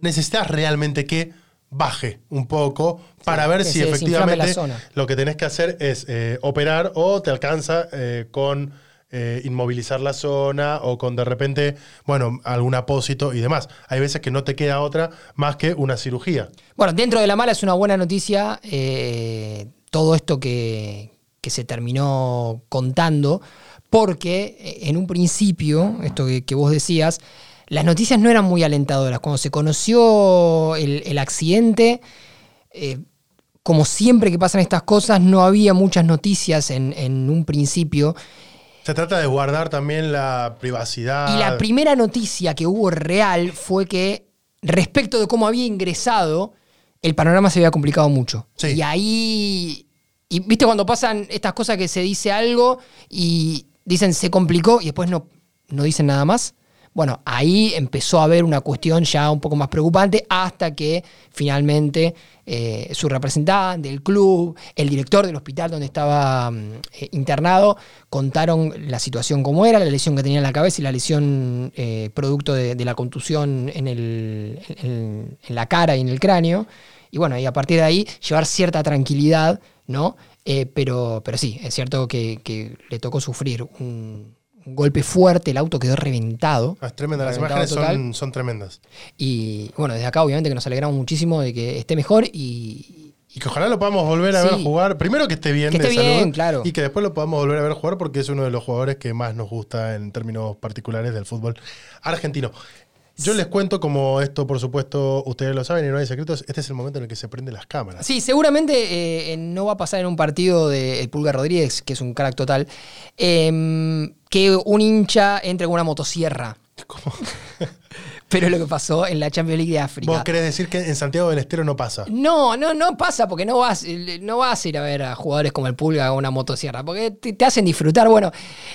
necesitas realmente que baje un poco para ver si efectivamente lo que tenés que hacer es eh, operar o te alcanza eh, con eh, inmovilizar la zona o con de repente, bueno, algún apósito y demás. Hay veces que no te queda otra más que una cirugía. Bueno, dentro de la mala es una buena noticia eh, todo esto que, que se terminó contando, porque eh, en un principio, esto que, vos decías, las noticias no eran muy alentadoras. Cuando se conoció el, accidente, como siempre que pasan estas cosas, no había muchas noticias en, en un principio. Se trata de guardar también la privacidad. Y la primera noticia que hubo real fue que respecto de cómo había ingresado, el panorama se había complicado mucho. Sí. Y ahí, y viste cuando pasan estas cosas que se dice algo y dicen se complicó y después no, no dicen nada más. Bueno, ahí empezó a haber una cuestión ya un poco más preocupante hasta que finalmente eh, su representante, el club, el director del hospital donde estaba mm, eh, internado, contaron la situación como era, la lesión que tenía en la cabeza y la lesión eh, producto de, la contusión en, el- en- la cara y en el cráneo. Y bueno, y a partir de ahí llevar cierta tranquilidad, ¿no? Pero, pero sí, es cierto que, que le tocó sufrir un, un golpe fuerte, el auto quedó reventado. Ah, es tremenda, las imágenes son, son tremendas. Y bueno, desde acá obviamente que nos alegramos muchísimo de que esté mejor y, Y que ojalá lo podamos volver a Sí. ver jugar. Primero que esté bien Que de esté bien, salud, claro. Y que después lo podamos volver a ver jugar porque es uno de los jugadores que más nos gusta en términos particulares del fútbol argentino. Yo les cuento, como esto, por supuesto, ustedes lo saben y no hay secretos, este es el momento en el que se prenden las cámaras. Sí, seguramente eh, no va a pasar en un partido de el Pulga Rodríguez, que es un crack total, em, que un hincha entre con una motosierra. [laughs] ¿Cómo? Pero lo que pasó en la Champions League de África. Vos querés decir que en Santiago del Estero no pasa. No, no, no pasa porque no vas, no vas a ir a ver a jugadores como el Pulga con una motosierra, porque te, te hacen disfrutar. Bueno,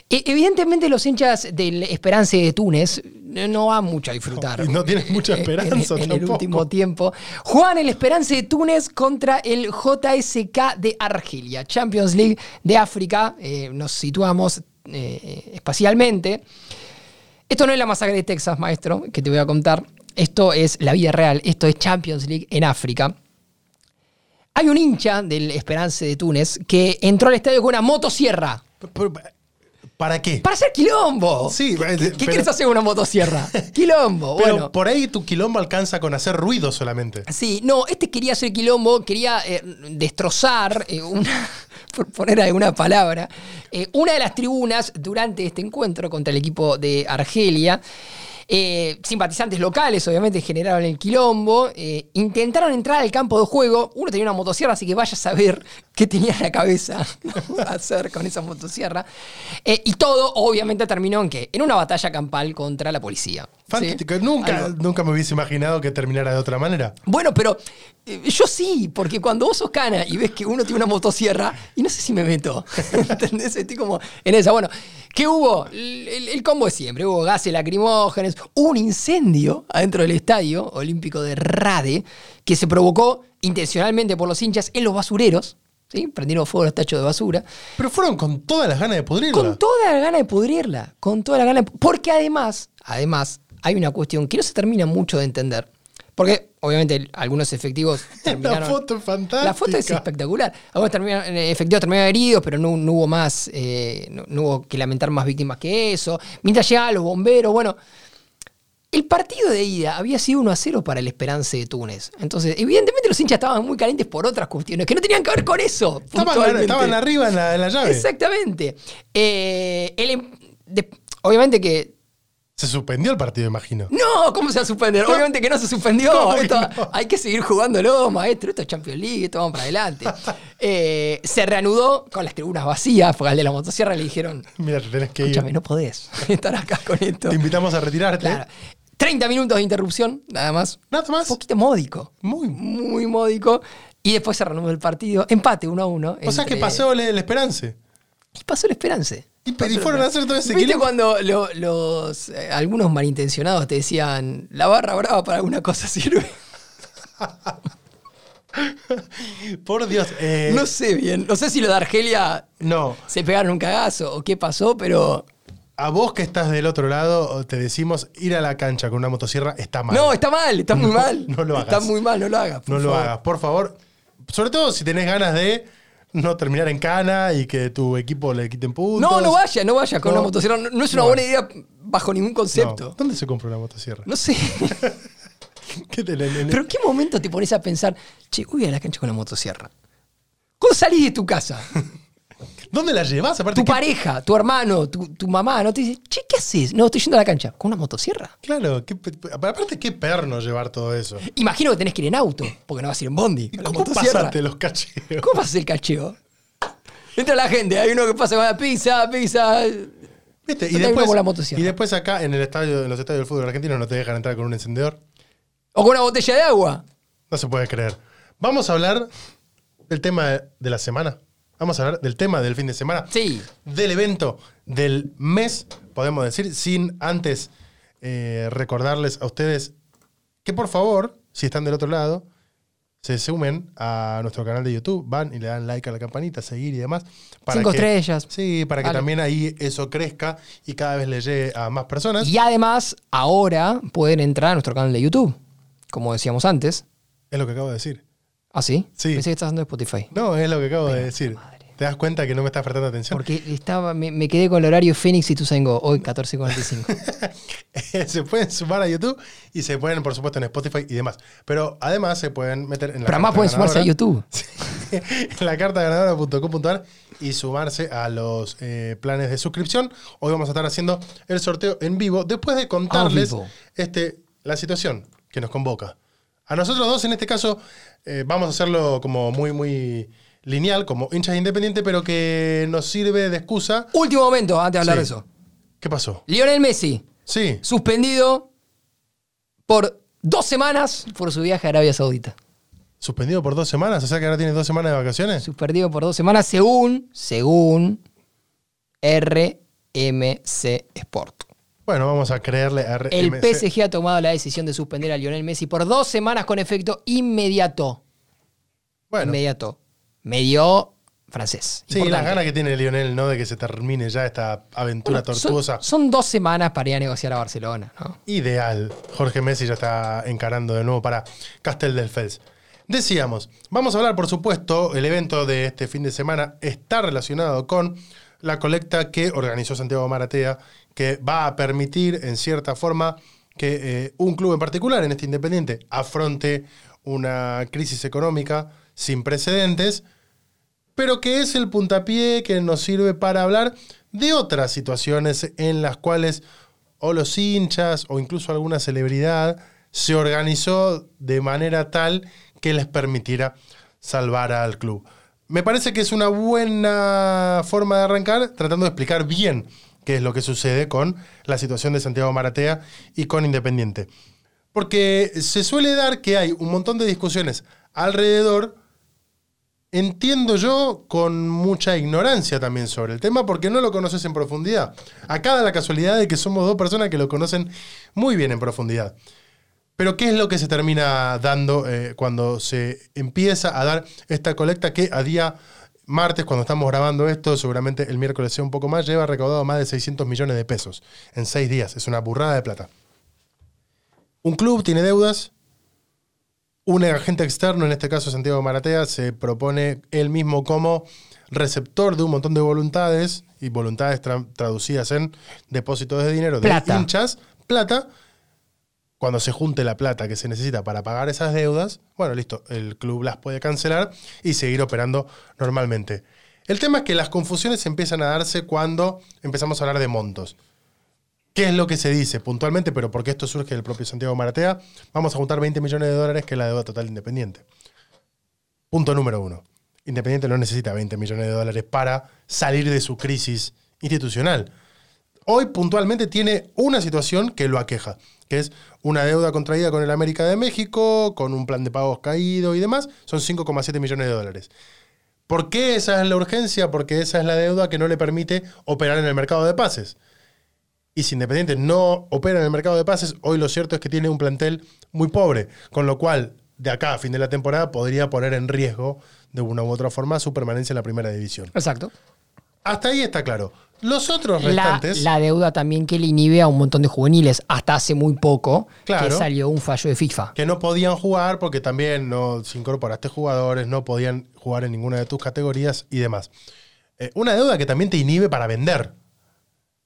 e- evidentemente los hinchas del Esperance de Túnez no van mucho a disfrutar. No, [laughs] no tienen mucha [laughs] esperanza En, en el último tiempo. Juegan el Esperance de Túnez contra el JSK de Argelia. Champions League de África. Eh, nos situamos eh, espacialmente. Esto no es la masacre de Texas, maestro, que te voy a contar. Esto es la vida real. Esto es Champions League en África. Hay un hincha del Esperance de Túnez que entró al estadio con una motosierra. ¿Para qué? Para hacer quilombo. Sí, ¿Qué, eh, qué pero- querés hacer con una motosierra? [laughs] quilombo. Pero bueno. por ahí tu quilombo alcanza con hacer ruido solamente. Sí, no, este quería hacer quilombo, quería eh, destrozar eh, una, [laughs] por poner alguna palabra, eh, una de las tribunas durante este encuentro contra el equipo de Argelia. Eh, simpatizantes locales, obviamente, generaron el quilombo. eh, intentaron entrar al campo de juego. Uno tenía una motosierra, así que vaya a saber [laughs] qué tenía en la cabeza [laughs] [laughs] hacer con esa motosierra. Eh, y todo, obviamente, terminó en qué? En una batalla campal contra la policía. Fantástico. Nunca, Algo. nunca me hubiese imaginado que terminara de otra manera. Bueno, pero eh, yo sí, porque cuando vos sos cana y ves que uno tiene una motosierra, y no sé si me meto, [laughs] ¿entendés? Estoy como en esa. Bueno, ¿qué hubo? El, combo de siempre, hubo gases lacrimógenos, hubo un incendio adentro del estadio olímpico de Rade, que se provocó intencionalmente por los hinchas en los basureros, ¿sí? Prendieron fuego los tachos de basura. Pero fueron con todas las ganas de pudrirla. Con toda la gana de pudrirla, con toda la gana de- Porque además, además, hay una cuestión que no se termina mucho de entender. Porque, obviamente, algunos efectivos [laughs] terminaron... La foto es fantástica. La foto es espectacular. Algunos terminaron, eh, efectivos terminaron heridos, pero no, no hubo más, eh, no, no hubo que lamentar más víctimas que eso. Mientras llegaban los bomberos, bueno... El partido de ida había sido 1 a 0 para el Esperance de Túnez. Entonces, evidentemente los hinchas estaban muy calientes por otras cuestiones que no tenían que ver con eso. Estaban, arriba en la, en la llave. Exactamente. Eh, el em- de- obviamente que. Se suspendió el partido, imagino. No, ¿cómo se va a suspender? Obviamente que no se suspendió. Hay que seguir jugándolo, maestro. Esto es Champions League, esto vamos para adelante. Eh, se reanudó con las tribunas vacías, porque al de la motosierra le dijeron: Mira, te tenés que ir. No podés [laughs] estar acá con esto. Te invitamos a retirarte. Claro. 30 minutos de interrupción, nada más. Nada más. Un poquito módico. Muy. Muy módico. Y después se reanudó el partido. Empate 1 a 1. O sea que pasó el, el Esperance. Y pasó el Esperance. Y, y fueron a hacer todo ese ¿Viste cuando lo- los, eh, algunos malintencionados te decían, la barra brava para alguna cosa sirve? [laughs] Por Dios. eh, no sé bien. No sé si lo de Argelia no. se pegaron un cagazo o qué pasó, pero... A vos que estás del otro lado, te decimos ir a la cancha con una motosierra está mal. No, está mal, está muy mal. no lo Está hagas. muy mal, no lo hagas. No lo hagas, por favor. Sobre todo si tenés ganas de no terminar en cana y que tu equipo le quiten puntos. No, no vaya, no vaya con No. una motosierra. No, no es una No buena idea bajo ningún concepto. ¿Dónde se compra una motosierra? No, sé. [laughs] ¿Qué te- le- le- Pero ¿en qué momento te pones a pensar, che, voy a la cancha con la motosierra? ¿Cuándo salís de tu casa? [laughs] ¿Dónde la llevas? Aparte, Tu ¿qué- pareja, tu hermano, tu, tu mamá, ¿no? Te dice, che, ¿qué haces? No, estoy yendo a la cancha. ¿Con una motosierra? Claro, qué pe- aparte qué perno llevar todo eso. Imagino que tenés que ir en auto, porque no vas a ir en bondi. Con la ¿Cómo motosierra. pasaste los cacheos? ¿Cómo pasas el cacheo? Entra la gente, hay uno que pasa con la pizza, pizza. ¿Viste? Y Yo después, con la motosierra. y después acá en el estadio, en los estadios del fútbol argentino no te dejan entrar con un encendedor. O con una botella de agua. No se puede creer. Vamos a hablar del tema de la semana. Vamos a hablar del tema del fin de semana. Sí. Del evento del mes, podemos decir, sin antes eh, recordarles a ustedes que por favor, si están del otro lado, se sumen a nuestro canal de YouTube, van y le dan like a la campanita, seguir y demás. Cinco que- estrellas. Sí, para que Dale. también ahí eso crezca y cada vez le llegue a más personas. Y además, ahora pueden entrar a nuestro canal de YouTube, como decíamos antes. Es lo que acabo de decir. ¿Ah, sí? Sí. Pensé que estás dando Spotify. No, es lo que acabo de decir. madre. ¿Te das cuenta que no me estás prestando atención? Porque estaba, me, me quedé con el horario Phoenix y Tuzengo, hoy 14.45. [laughs] se pueden sumar a YouTube y se pueden, por supuesto, en Spotify y demás. Pero además se pueden meter en la Pero además pueden sumarse a. YouTube. [laughs] en la carta ganadora.com.ar y sumarse a los eh, planes de suscripción. Hoy vamos a estar haciendo el sorteo en vivo después de contarles vivo. este, la situación que nos convoca. A nosotros dos, en este caso, eh, vamos a hacerlo como muy, muy lineal, como hinchas independientes, pero que nos sirve de excusa. Último momento, antes de hablar Sí. de eso. ¿Qué pasó? Lionel Messi, Sí, suspendido por dos semanas por su viaje a Arabia Saudita. suspendido por dos semanas, o sea que ahora tiene dos semanas de vacaciones. Suspendido por dos semanas según, según RMC Sport. Bueno, vamos a creerle a El RMC. PSG ha tomado la decisión de suspender a Lionel Messi por dos semanas con efecto inmediato. Bueno, Inmediato. Medio francés. sí, Importante. las ganas que tiene Lionel, ¿no? De que se termine ya esta aventura Bueno, son- tortuosa. Son, dos semanas para ir a negociar a Barcelona, ¿no? Ideal. Jorge Messi ya está encarando de nuevo para Castel del Fels. Decíamos, vamos a hablar, por supuesto, el evento de este fin de semana está relacionado con la colecta que organizó Santiago Maratea, que va a permitir, en cierta forma, que eh, un club en particular, en este Independiente, afronte una crisis económica sin precedentes, pero que es el puntapié que nos sirve para hablar de otras situaciones en las cuales o los hinchas o incluso alguna celebridad se organizó de manera tal que les permitiera salvar al club. Me parece que es una buena forma de arrancar tratando de explicar bien que es lo que sucede con la situación de Santiago Maratea y con Independiente. Porque se suele dar que hay un montón de discusiones alrededor, entiendo yo, con mucha ignorancia también sobre el tema, porque no lo conoces en profundidad. Acá da la casualidad de que somos dos personas que lo conocen muy bien en profundidad. Pero ¿qué es lo que se termina dando eh, cuando se empieza a dar esta colecta que a día martes, cuando estamos grabando esto, seguramente el miércoles sea un poco más, lleva recaudado más de 600 millones de pesos en seis días. Es una burrada de plata. Un club tiene deudas, un agente externo, en este caso Santiago Maratea, se propone él mismo como receptor de un montón de voluntades y voluntades traducidas en depósitos de dinero de hinchas, plata. Cuando se junte la plata que se necesita para pagar esas deudas, bueno, listo, el club las puede cancelar y seguir operando normalmente. El tema es que las confusiones empiezan a darse cuando empezamos a hablar de montos. ¿Qué es lo que se dice puntualmente? Pero porque esto surge del propio Santiago Maratea, vamos a juntar 20 millones de dólares, que es la deuda total de Independiente. Punto número uno. Independiente no necesita 20 millones de dólares para salir de su crisis institucional. Hoy puntualmente tiene una situación que lo aqueja, que es una deuda contraída con el América de México, con un plan de pagos caído y demás, son 5,7 millones de dólares. ¿Por qué esa es la urgencia? Porque esa es la deuda que no le permite operar en el mercado de pases. Y si Independiente no opera en el mercado de pases, hoy lo cierto es que tiene un plantel muy pobre, con lo cual de acá a fin de la temporada podría poner en riesgo de una u otra forma su permanencia en la primera división. Exacto. Hasta ahí está claro. Los otros restantes. La, deuda también que le inhibe a un montón de juveniles. Hasta hace muy poco que salió un fallo de FIFA. Que no podían jugar porque también no se incorporaste jugadores, no podían jugar en ninguna de tus categorías y demás. Eh, una deuda que también te inhibe para vender.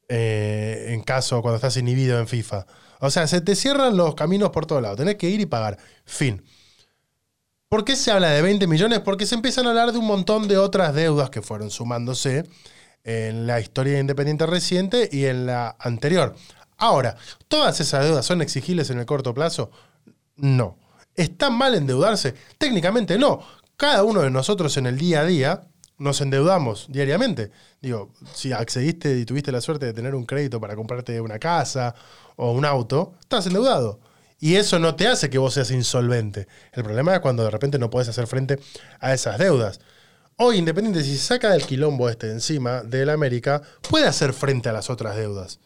Eh, en caso cuando estás inhibido en FIFA. O sea, se te cierran los caminos por todos lados. Tenés que ir y pagar. Fin. ¿Por qué se habla de 20 millones? Porque se empiezan a hablar de un montón de otras deudas que fueron sumándose en la historia independiente reciente y en la anterior. Ahora, ¿todas esas deudas son exigibles en el corto plazo? No. ¿Está mal endeudarse? Técnicamente no. Cada uno de nosotros en el día a día nos endeudamos diariamente. Digo, si accediste y tuviste la suerte de tener un crédito para comprarte una casa o un auto, estás endeudado. Y eso no te hace que vos seas insolvente. El problema es cuando de repente no puedes hacer frente a esas deudas. Hoy Independiente, si se saca del quilombo este encima del América, puede hacer frente a las otras deudas.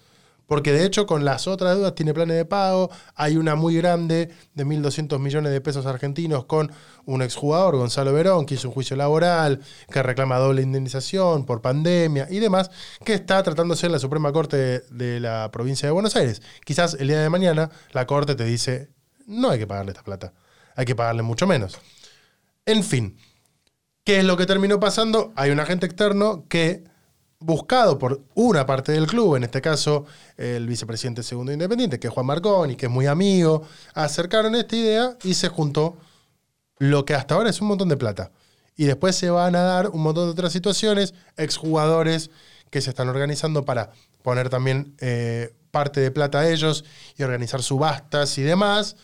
Porque de hecho con las otras deudas tiene planes de pago. Hay una muy grande de 1.200 millones de pesos argentinos con un exjugador, Gonzalo Verón, que hizo un juicio laboral, que reclama doble indemnización por pandemia y demás, que está tratándose en la Suprema Corte de, la provincia de Buenos Aires. Quizás el día de mañana la Corte te dice, no hay que pagarle esta plata, hay que pagarle mucho menos. En fin, ¿qué es lo que terminó pasando? Hay un agente externo que buscado por una parte del club, en este caso el vicepresidente segundo independiente, que es Juan Marconi, que es muy amigo, acercaron esta idea y se juntó lo que hasta ahora es un montón de plata. Y después se van a dar un montón de otras situaciones, exjugadores que se están organizando para poner también eh, parte de plata a ellos y organizar subastas y demás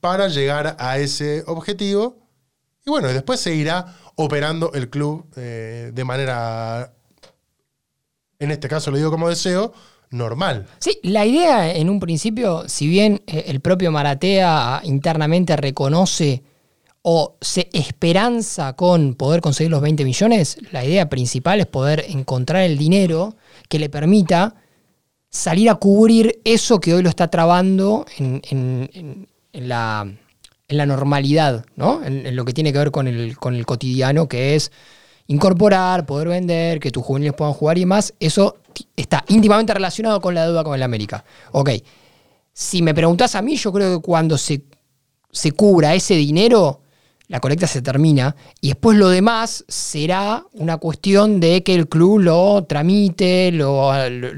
para llegar a ese objetivo. Y bueno, después se irá operando el club eh, de manera en este caso lo digo como deseo, normal. Sí, la idea en un principio, si bien eh, el propio Maratea internamente reconoce o se esperanza con poder conseguir los 20 millones, la idea principal es poder encontrar el dinero que le permita salir a cubrir eso que hoy lo está trabando en, la, normalidad, ¿no? En, lo que tiene que ver con el, con el cotidiano, que es incorporar, poder vender, que tus juveniles puedan jugar y más, eso está íntimamente relacionado con la deuda con el América. Ok, si me preguntas a mí, yo creo que cuando se, se cubra ese dinero, la colecta se termina y después lo demás será una cuestión de que el club lo tramite, lo,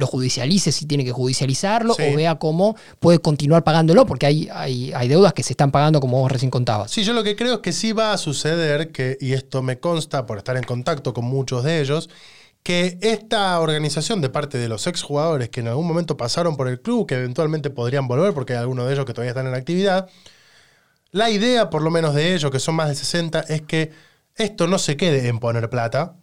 judicialice si tiene que judicializarlo o vea cómo puede continuar pagándolo porque hay, hay, deudas que se están pagando como vos recién contabas. Sí, yo lo que creo es que sí va a suceder, que, y esto me consta por estar en contacto con muchos de ellos, que esta organización de parte de los exjugadores que en algún momento pasaron por el club, que eventualmente podrían volver porque hay algunos de ellos que todavía están en actividad, la idea, por lo menos de ellos, que son más de 60, es que esto no se quede en poner plata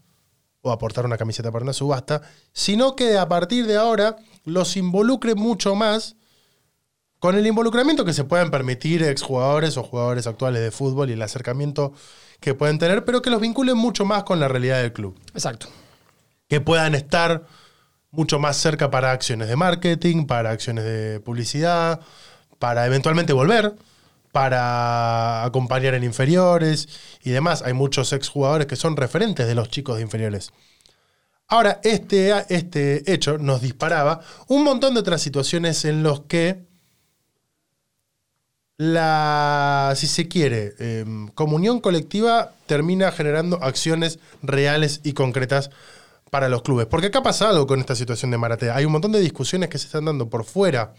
o aportar una camiseta para una subasta, sino que a partir de ahora los involucre mucho más con el involucramiento que se pueden permitir exjugadores o jugadores actuales de fútbol y el acercamiento que pueden tener, pero que los vinculen mucho más con la realidad del club. Exacto. Que puedan estar mucho más cerca para acciones de marketing, para acciones de publicidad, para eventualmente volver, para acompañar en inferiores y demás. Hay muchos exjugadores que son referentes de los chicos de inferiores. Ahora, este, este hecho nos disparaba un montón de otras situaciones en los que la, si se quiere, em, comunión colectiva termina generando acciones reales y concretas para los clubes. Porque acá ha pasado con esta situación de Maratea. Hay un montón de discusiones que se están dando por fuera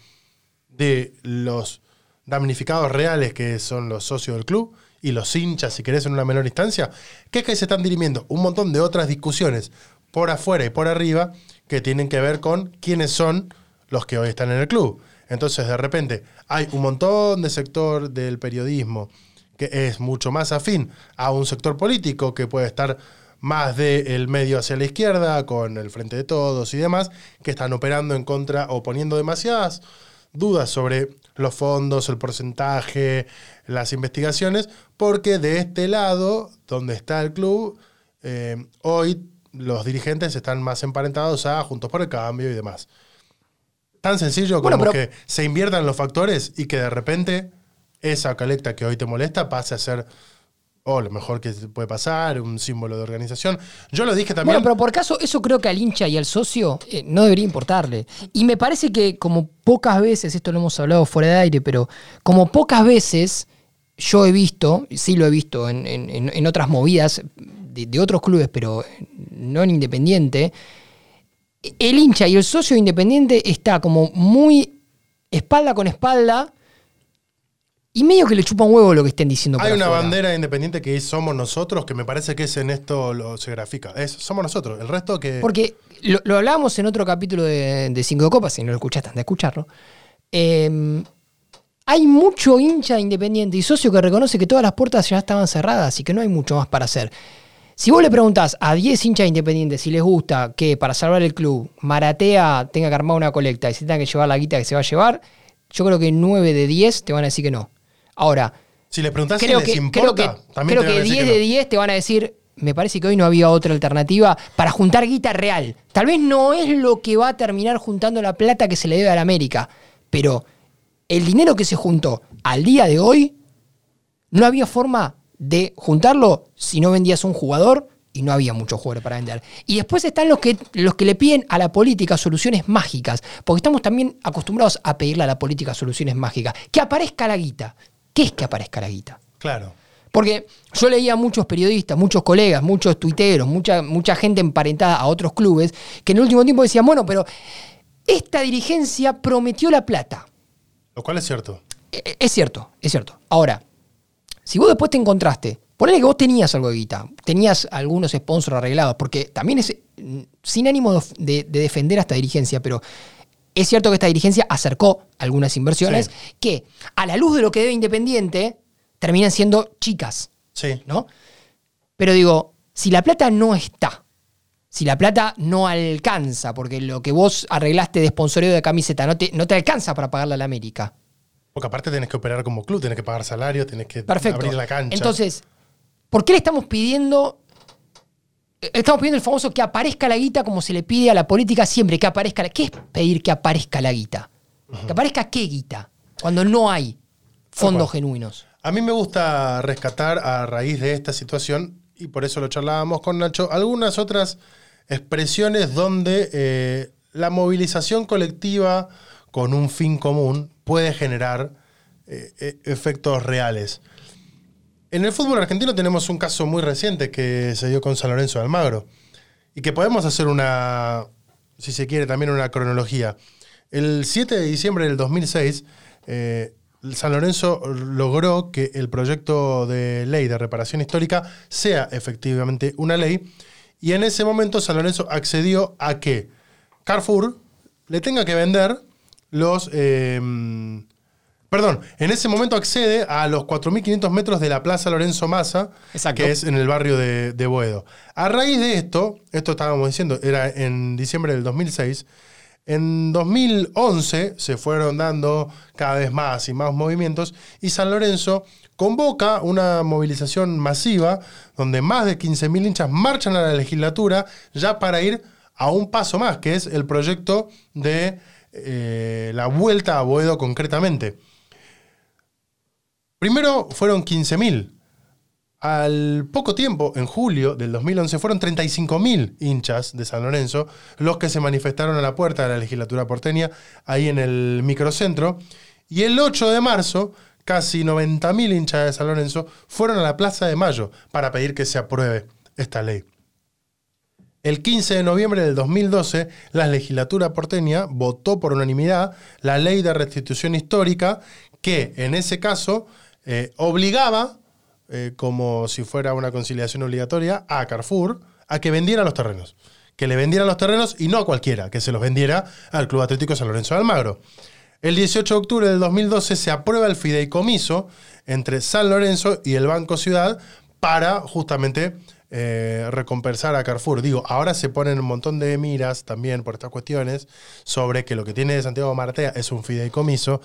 de los damnificados reales que son los socios del club y los hinchas, si querés, en una menor instancia, que es que se están dirimiendo un montón de otras discusiones por afuera y por arriba que tienen que ver con quiénes son los que hoy están en el club. Entonces, de repente, hay un montón de sector del periodismo que es mucho más afín a un sector político que puede estar más del medio hacia la izquierda, con el frente de todos y demás, que están operando en contra o poniendo demasiadas dudas sobre los fondos, el porcentaje, las investigaciones, porque de este lado, donde está el club, eh, hoy los dirigentes están más emparentados a Juntos por el Cambio y demás. Tan sencillo como que se inviertan los factores y que de repente esa colecta que hoy te molesta pase a ser o lo mejor que puede pasar, un símbolo de organización. Yo lo dije también. Bueno, pero por caso, eso creo que al hincha y al socio eh, no debería importarle. Y me parece que como pocas veces, esto lo hemos hablado fuera de aire, pero como pocas veces yo he visto, sí lo he visto en, otras movidas de, otros clubes, pero no en Independiente, el hincha y el socio Independiente está como muy espalda con espalda y medio que le chupa un huevo lo que estén diciendo. Hay una bandera independiente que es Somos Nosotros, que me parece que es en esto lo se grafica. Es Somos Nosotros. El resto que. Porque lo, hablábamos en otro capítulo de, Cinco de Copas, si no lo escuchaste, de escucharlo. Em, hay mucho hincha independiente y socio que reconoce que todas las puertas ya estaban cerradas y que no hay mucho más para hacer. Si vos le preguntás a 10 hinchas independientes si les gusta que para salvar el club Maratea tenga que armar una colecta y se tenga que llevar la guita que se va a llevar, yo creo que 9 de 10 te van a decir que no. Ahora, si le preguntás creo si les importa, creo que, 10 de 10 te van a decir, me parece que hoy no había otra alternativa para juntar guita real. Tal vez no es lo que va a terminar juntando la plata que se le debe a la América, pero el dinero que se juntó al día de hoy, no había forma de juntarlo si no vendías un jugador y no había muchos jugadores para vender. Y después están los que, los que le piden a la política soluciones mágicas, porque estamos también acostumbrados a pedirle a la política soluciones mágicas. Que aparezca la guita. ¿Qué es que aparezca la guita? Claro. Porque yo leía a muchos periodistas, muchos colegas, muchos tuiteros, mucha, mucha gente emparentada a otros clubes, que en el último tiempo decían, bueno, pero esta dirigencia prometió la plata. Lo cual es cierto. E, e, es cierto, es cierto. Ahora, si vos después te encontraste, ponele que vos tenías algo de guita, tenías algunos sponsors arreglados, porque también es mm, sin ánimo de, defender a esta dirigencia, pero es cierto que esta dirigencia acercó algunas inversiones que, a la luz de lo que debe Independiente, terminan siendo chicas. Sí. ¿No? Pero digo, si la plata no está, si la plata no alcanza, porque lo que vos arreglaste de sponsoreo de camiseta no te, no te alcanza para pagarle a la América. Porque aparte tenés que operar como club, tenés que pagar salario, tenés que abrir la cancha. Entonces, ¿por qué le estamos pidiendo Estamos pidiendo el famoso que aparezca la guita como se le pide a la política siempre, que aparezca la... ¿Qué es pedir que aparezca la guita? ¿Que aparezca qué guita? Cuando no hay fondos genuinos. A mí me gusta rescatar a raíz de esta situación, y por eso lo charlábamos con Nacho, algunas otras expresiones donde eh, la movilización colectiva con un fin común puede generar eh, eh, efectos reales. En el fútbol argentino tenemos un caso muy reciente que se dio con San Lorenzo de Almagro y que podemos hacer una, si se quiere, también una cronología. El 7 de diciembre del 2006, eh, San Lorenzo logró que el proyecto de ley de reparación histórica sea efectivamente una ley y en ese momento San Lorenzo accedió a que Carrefour le tenga que vender los, eh, Perdón, en ese momento accede a los 4.500 metros de la Plaza Lorenzo Massa, Exacto. que es en el barrio de, de Boedo. A raíz de esto, esto estábamos diciendo, era en diciembre del 2006, en 2011 se fueron dando cada vez más y más movimientos y San Lorenzo convoca una movilización masiva donde más de 15.000 hinchas marchan a la legislatura ya para ir a un paso más, que es el proyecto de eh, la vuelta a Boedo concretamente. Primero fueron 15.000. Al poco tiempo, en julio del 2011, fueron 35.000 hinchas de San Lorenzo los que se manifestaron a la puerta de la legislatura porteña, ahí en el microcentro. Y el 8 de marzo, casi 90.000 hinchas de San Lorenzo fueron a la Plaza de Mayo para pedir que se apruebe esta ley. El 15 de noviembre del 2012, la legislatura porteña votó por unanimidad la ley de restitución histórica que, en ese caso, eh, obligaba eh, como si fuera una conciliación obligatoria, a Carrefour a que vendiera los terrenos. Que le vendiera los terrenos y no a cualquiera, que se los vendiera al Club Atlético San Lorenzo de Almagro. El 18 de octubre del 2012 se aprueba el fideicomiso entre San Lorenzo y el Banco Ciudad para justamente eh, recompensar a Carrefour. Digo, ahora se ponen un montón de miras también por estas cuestiones sobre que lo que tiene Santiago Martea es un fideicomiso.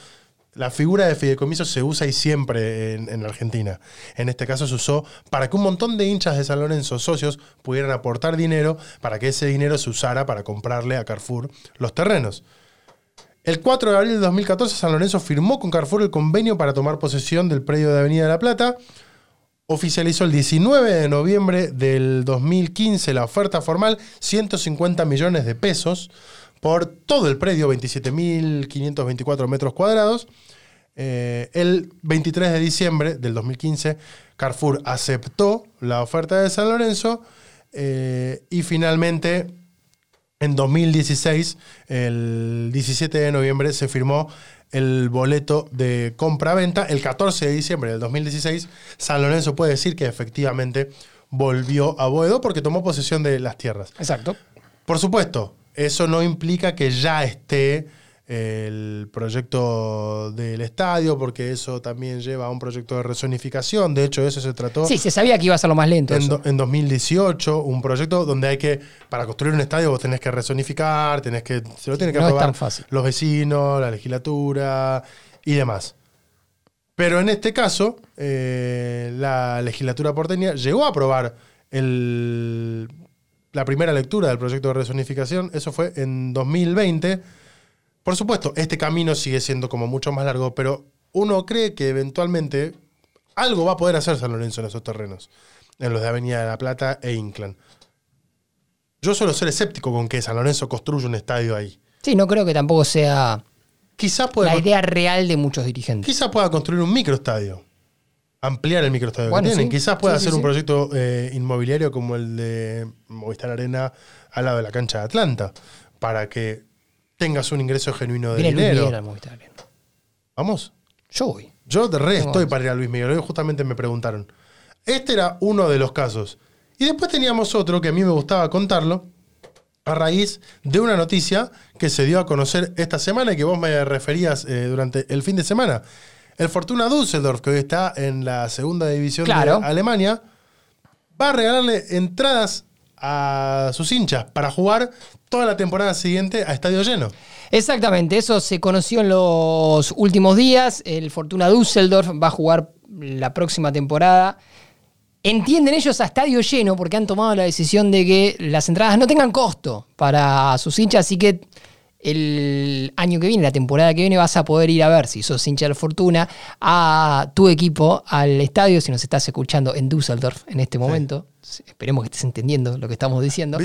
La figura de fideicomiso se usa y siempre en, en, Argentina. En este caso se usó para que un montón de hinchas de San Lorenzo, socios, pudieran aportar dinero para que ese dinero se usara para comprarle a Carrefour los terrenos. El 4 de abril de 2014, San Lorenzo firmó con Carrefour el convenio para tomar posesión del predio de Avenida de la Plata. Oficializó el 19 de noviembre del 2015 la oferta formal, 150 millones de pesos por todo el predio, 27.524 metros cuadrados. Eh, el 23 de diciembre del 2015, Carrefour aceptó la oferta de San Lorenzo eh, y finalmente en 2016, el 17 de noviembre, se firmó el boleto de compra-venta. El 14 de diciembre del 2016, San Lorenzo puede decir que efectivamente volvió a Boedo porque tomó posesión de las tierras. Exacto. Por supuesto, eso no implica que ya esté el proyecto del estadio, porque eso también lleva a un proyecto de rezonificación. De hecho, eso se trató. Sí, se sabía que iba a ser lo más lento. En, do, en 2018, un proyecto donde hay que, para construir un estadio, vos tenés que rezonificar, tenés que, se lo tienen que No es aprobar tan fácil. los vecinos, la legislatura y demás. Pero en este caso, eh, la legislatura porteña llegó a aprobar el, la primera lectura del proyecto de rezonificación. Eso fue en 2020. Por supuesto, este camino sigue siendo como mucho más largo, pero uno cree que eventualmente algo va a poder hacer San Lorenzo en esos terrenos, en los de Avenida de la Plata e Inclán. Yo suelo ser escéptico con que San Lorenzo construya un estadio ahí. Sí, no creo que tampoco sea Quizás pueda, la idea real de muchos dirigentes. quizás pueda construir un microestadio. Ampliar el microestadio Bueno, que tienen. sí. Quizás pueda Sí, sí, hacer un proyecto eh, inmobiliario como el de Movistar Arena al lado de la cancha de Atlanta. Para que tengas un ingreso genuino de Viene Luis dinero. Al Movistar Arena. Vamos. Yo voy. Yo de re estoy para ir a Luis Miguel. Justamente me preguntaron. Este era uno de los casos. Y después teníamos otro que a mí me gustaba contarlo a raíz de una noticia que se dio a conocer esta semana y que vos me referías eh, durante el fin de semana. El Fortuna Düsseldorf, que hoy está en la segunda división Claro. de Alemania, va a regalarle entradas a sus hinchas para jugar toda la temporada siguiente a estadio lleno. Exactamente, eso se conoció en los últimos días. El Fortuna Düsseldorf va a jugar la próxima temporada. Entienden ellos a estadio lleno porque han tomado la decisión de que las entradas no tengan costo para sus hinchas, así que el año que viene, la temporada que viene, vas a poder ir a ver, si sos hincha del Fortuna, a tu equipo, al estadio, si nos estás escuchando en Düsseldorf en este momento. Esperemos que estés entendiendo lo que estamos diciendo.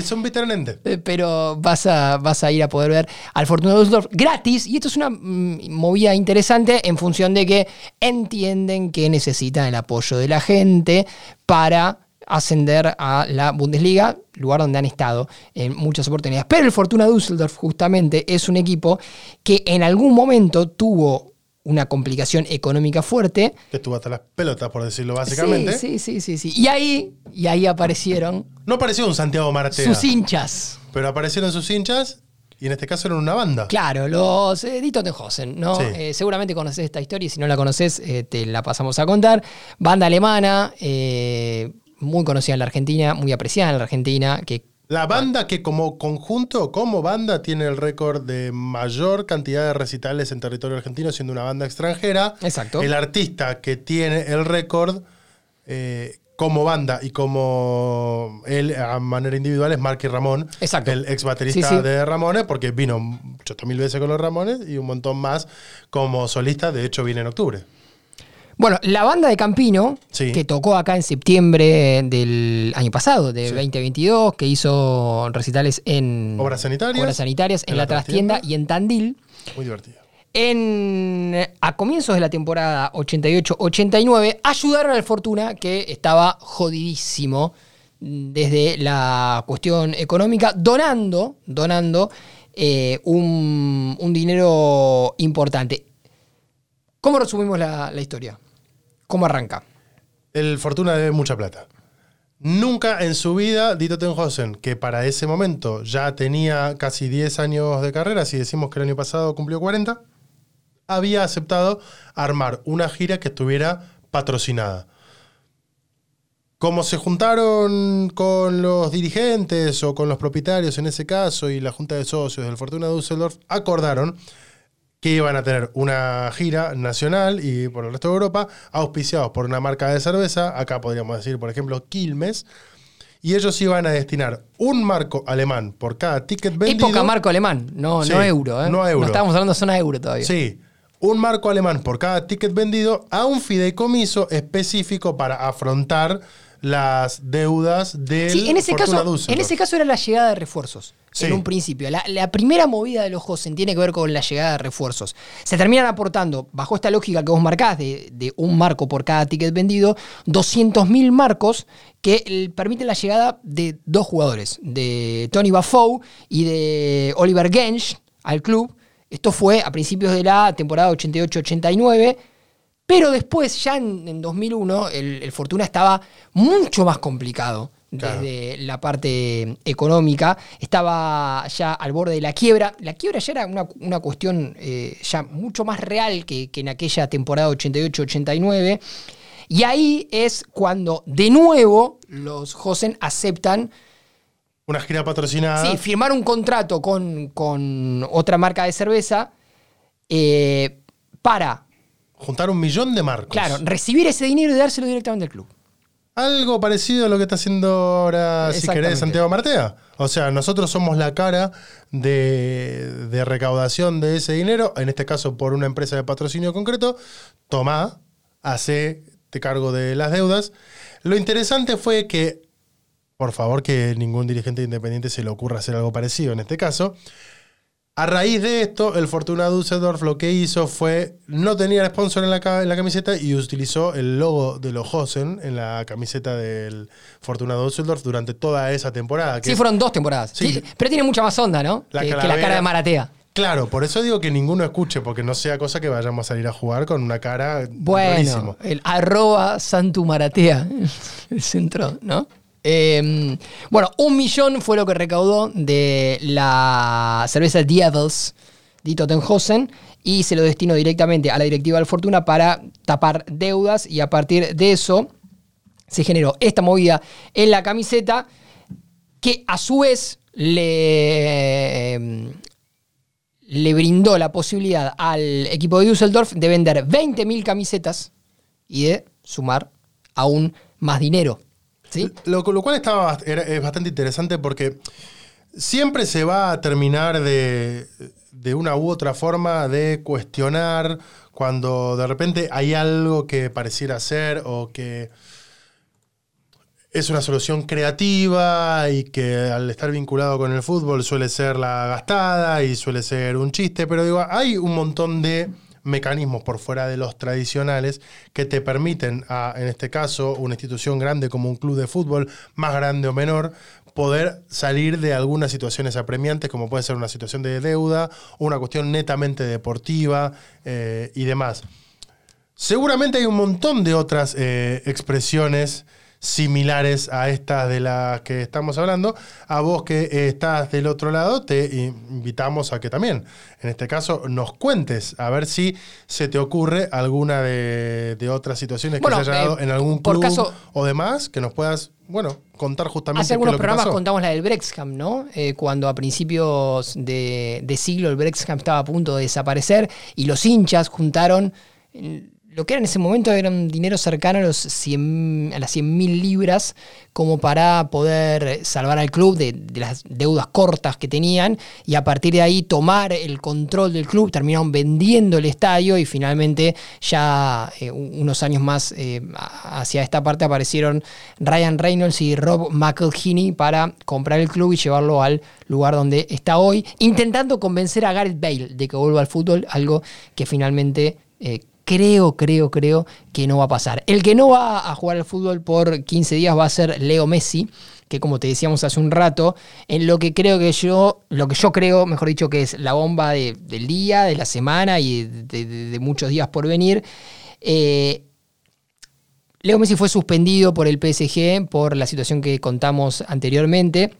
Son. Eh, pero vas a, vas a ir a poder ver al Fortuna Düsseldorf gratis. Y esto es una mm, movida interesante en función de que entienden que necesitan el apoyo de la gente para ascender a la Bundesliga, lugar donde han estado en muchas oportunidades. Pero el Fortuna Düsseldorf justamente es un equipo que en algún momento tuvo una complicación económica fuerte. Que estuvo hasta las pelotas, por decirlo básicamente. Sí, sí, sí, sí, sí. Y ahí, y ahí aparecieron No apareció un Santiago Martea. sus hinchas. Pero aparecieron sus hinchas y en este caso eran una banda. Claro, los eh, Die Totenhausen, ¿no? Sí. Eh, seguramente conoces esta historia y si no la conoces, eh, te la pasamos a contar. Banda alemana, eh, muy conocida en la Argentina, muy apreciada en la Argentina, que La banda que como conjunto, como banda, tiene el récord de mayor cantidad de recitales en territorio argentino, siendo una banda extranjera. Exacto. El artista que tiene el récord eh, como banda y como él a manera individual es Marky Ramón, Exacto. el ex baterista Sí, sí. de Ramones, porque vino 8.000 veces con los Ramones y un montón más como solista, de hecho viene en octubre. Bueno, la banda de Campino, Sí. que tocó acá en septiembre del año pasado, de Sí. 2022, que hizo recitales en Obras sanitarias. obras sanitarias, en, En la, la trastienda trastienda. y en Tandil. Muy divertido. En, a comienzos de la temporada 88-89, ayudaron al Fortuna, que estaba jodidísimo desde la cuestión económica, donando, donando eh, un, un dinero importante. ¿Cómo resumimos la, la historia? ¿Cómo arranca? El Fortuna debe mucha plata. Nunca en su vida Dito Tenhausen, que para ese momento ya tenía casi 10 años de carrera, si decimos que el año pasado cumplió 40, había aceptado armar una gira que estuviera patrocinada. Como se juntaron con los dirigentes o con los propietarios en ese caso y la junta de socios del Fortuna Düsseldorf, acordaron que iban a tener una gira nacional y por el resto de Europa, auspiciados por una marca de cerveza, acá podríamos decir, por ejemplo, Quilmes, y ellos iban a destinar un marco alemán por cada ticket vendido. Época marco alemán, no, Sí, no euro. ¿eh? no euro. estábamos hablando de zona euro todavía. Sí, un marco alemán por cada ticket vendido a un fideicomiso específico para afrontar las deudas del Sí, en ese, Fortuna caso, en ese caso era la llegada de refuerzos. Sí. En un principio. La, la primera movida de los Hosen tiene que ver con la llegada de refuerzos. Se terminan aportando, bajo esta lógica que vos marcás, de, de un marco por cada ticket vendido, 200.000 marcos que permiten la llegada de dos jugadores, de Tony Bafoe y de Oliver Gensch al club. Esto fue a principios de la temporada 88-89. Pero después, ya en, en 2001, el, el Fortuna estaba mucho más complicado Claro. desde la parte económica. Estaba ya al borde de la quiebra. La quiebra ya era una, una cuestión eh, ya mucho más real que, que en aquella temporada 88-89. Y ahí es cuando de nuevo los Josen aceptan Una gira patrocinada. sí, firmar un contrato con, con otra marca de cerveza eh, para, Juntar un millón de marcos. claro, recibir ese dinero y dárselo directamente al club. Algo parecido a lo que está haciendo ahora, si querés, Santiago Martea. O sea, nosotros somos la cara de, de recaudación de ese dinero, en este caso por una empresa de patrocinio concreto. Tomá, hace te cargo de las deudas. Lo interesante fue que, por favor, que ningún dirigente independiente se le ocurra hacer algo parecido en este caso. A raíz de esto, el Fortuna Düsseldorf lo que hizo fue, no tenía el sponsor en la, ca- en la camiseta y utilizó el logo de los Hosen en la camiseta del Fortuna Düsseldorf durante toda esa temporada. que Sí, fueron dos temporadas. Sí. Sí, pero tiene mucha más onda, ¿no? La que, que la cara de Maratea. Claro, por eso digo que ninguno escuche, porque no sea cosa que vayamos a salir a jugar con una cara Bueno, rarísimo. el arroba Santu Maratea, [laughs] el centro, ¿no? Eh, bueno, un millón fue lo que recaudó de la cerveza Dievils de Tottenhausen y se lo destinó directamente a la directiva del Fortuna para tapar deudas y a partir de eso se generó esta movida en la camiseta que a su vez le, le brindó la posibilidad al equipo de Düsseldorf de vender 20.000 camisetas y de sumar aún más dinero. ¿Sí? Lo, lo cual estaba, es bastante interesante porque siempre se va a terminar de, de una u otra forma de cuestionar cuando de repente hay algo que pareciera ser o que es una solución creativa y que al estar vinculado con el fútbol suele ser la gastada y suele ser un chiste, pero digo, hay un montón de mecanismos por fuera de los tradicionales que te permiten, a, en este caso, una institución grande como un club de fútbol, más grande o menor, poder salir de algunas situaciones apremiantes, como puede ser una situación de deuda, una cuestión netamente deportiva eh, y demás. Seguramente hay un montón de otras eh, expresiones similares a estas de las que estamos hablando. A vos que eh, estás del otro lado, te invitamos a que también, en este caso, nos cuentes, a ver si se te ocurre alguna de, de otras situaciones Bueno, que se haya dado eh, en algún club caso- o demás, que nos puedas, bueno, contar justamente Hace algunos lo que programas pasó. contamos la del Brexham, ¿no? Eh, cuando a principios de, de siglo el Brexham estaba a punto de desaparecer y los hinchas juntaron lo que era en ese momento era un dinero cercano a, los 100 a las 100.000 libras como para poder salvar al club de, las deudas cortas que tenían y a partir de ahí tomar el control del club. Terminaron vendiendo el estadio y finalmente ya eh, un- unos años más eh, hacia esta parte aparecieron Ryan Reynolds y Rob McElhenney para comprar el club y llevarlo al lugar donde está hoy, intentando convencer a Gareth Bale de que vuelva al fútbol, algo que finalmente... eh, Creo, creo, creo que no va a pasar. El que no va a jugar al fútbol por 15 días va a ser Leo Messi, que como te decíamos hace un rato, en lo que creo que yo, lo que yo creo, mejor dicho, que es la bomba de- del día, de la semana y de, muchos días por venir. eh, Leo Messi fue suspendido por el PSG por la situación que contamos anteriormente.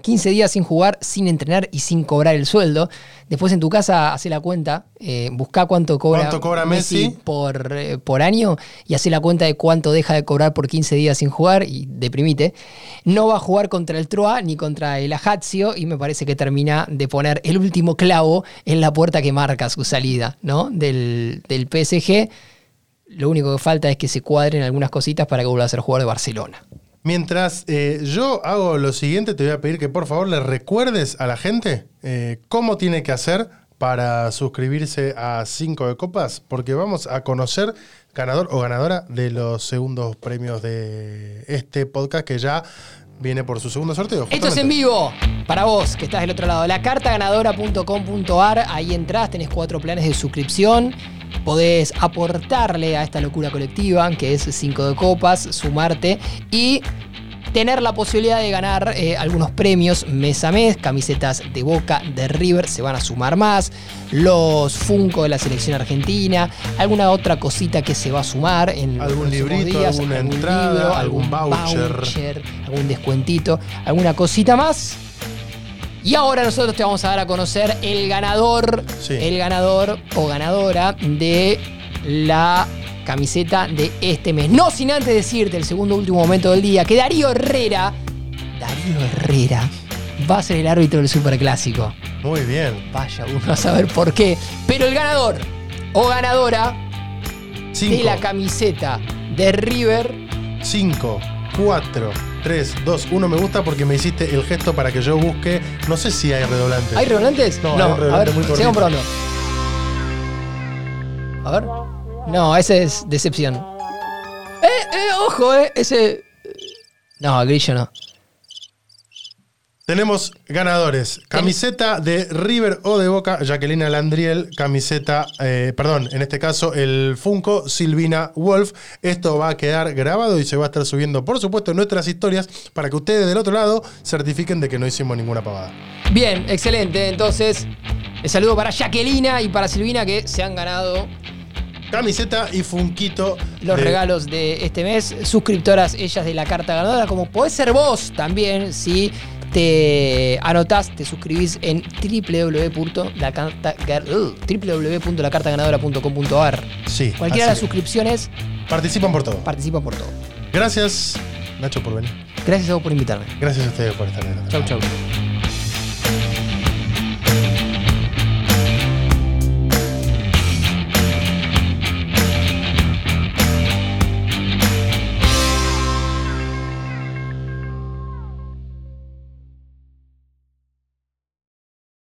15 días sin jugar, sin entrenar y sin cobrar el sueldo. Después en tu casa hace la cuenta, eh, busca cuánto cobra, ¿Cuánto cobra Messi? por, eh, por año y hace la cuenta de cuánto deja de cobrar por 15 días sin jugar y deprimite. No va a jugar contra el Troa ni contra el Ajaccio y me parece que termina de poner el último clavo en la puerta que marca su salida ¿no? del, del PSG. Lo único que falta es que se cuadren algunas cositas para que vuelva a ser jugador de Barcelona. Mientras eh, yo hago lo siguiente, te voy a pedir que por favor le recuerdes a la gente eh, cómo tiene que hacer para suscribirse a 5 de Copas, porque vamos a conocer ganador o ganadora de los segundos premios de este podcast que ya viene por su segundo sorteo. Esto es en vivo para vos que estás del otro lado. La cartaganadora.com.ar, ahí entras, tenés cuatro planes de suscripción. Podés aportarle a esta locura colectiva, que es 5 de copas, sumarte y tener la posibilidad de ganar eh, algunos premios mes a mes, camisetas de Boca, de River, se van a sumar más, los Funko de la selección argentina, alguna otra cosita que se va a sumar en Algún librito, días, alguna algún entrada, libro, algún voucher. voucher, algún descuentito, alguna cosita más. Y ahora nosotros te vamos a dar a conocer el ganador, Sí. el ganador o ganadora de la camiseta de este mes. No sin antes decirte el segundo último momento del día que Darío Herrera, Darío Herrera va a ser el árbitro del Superclásico. Muy bien. Vaya uno a saber por qué. Pero el ganador o ganadora de la 5, camiseta de River 5, 4, 3, 2, 1. Me gusta porque me hiciste el gesto para que yo busque. No sé si hay redoblante. ¿Hay redoblantes? No, hay un a redoblante ver, muy cortito. sigamos probando. A ver. No, ese es decepción. ¡Eh, eh, ojo, eh! Ese. No, Grillo no. Tenemos ganadores. Camiseta de River o de Boca, Jacqueline Landriel. Camiseta, eh, perdón, en este caso el Funko Silvina Wolf. Esto va a quedar grabado y se va a estar subiendo, por supuesto, en nuestras historias para que ustedes del otro lado certifiquen de que no hicimos ninguna pavada. Bien, excelente. Entonces, el saludo para Jacquelina y para Silvina que se han ganado Camiseta y Funquito. los de- regalos de este mes. Suscriptoras ellas de la carta ganadora, como podés ser vos también si te anotás, te suscribís en www.lacartaga- uh, www.lacartaganadora.com.ar. Sí. Cualquiera de las suscripciones Participan por todo. participa por todo. Gracias, Nacho, por venir. Gracias a vos por invitarme. Gracias a ustedes por estar en Chau, chau.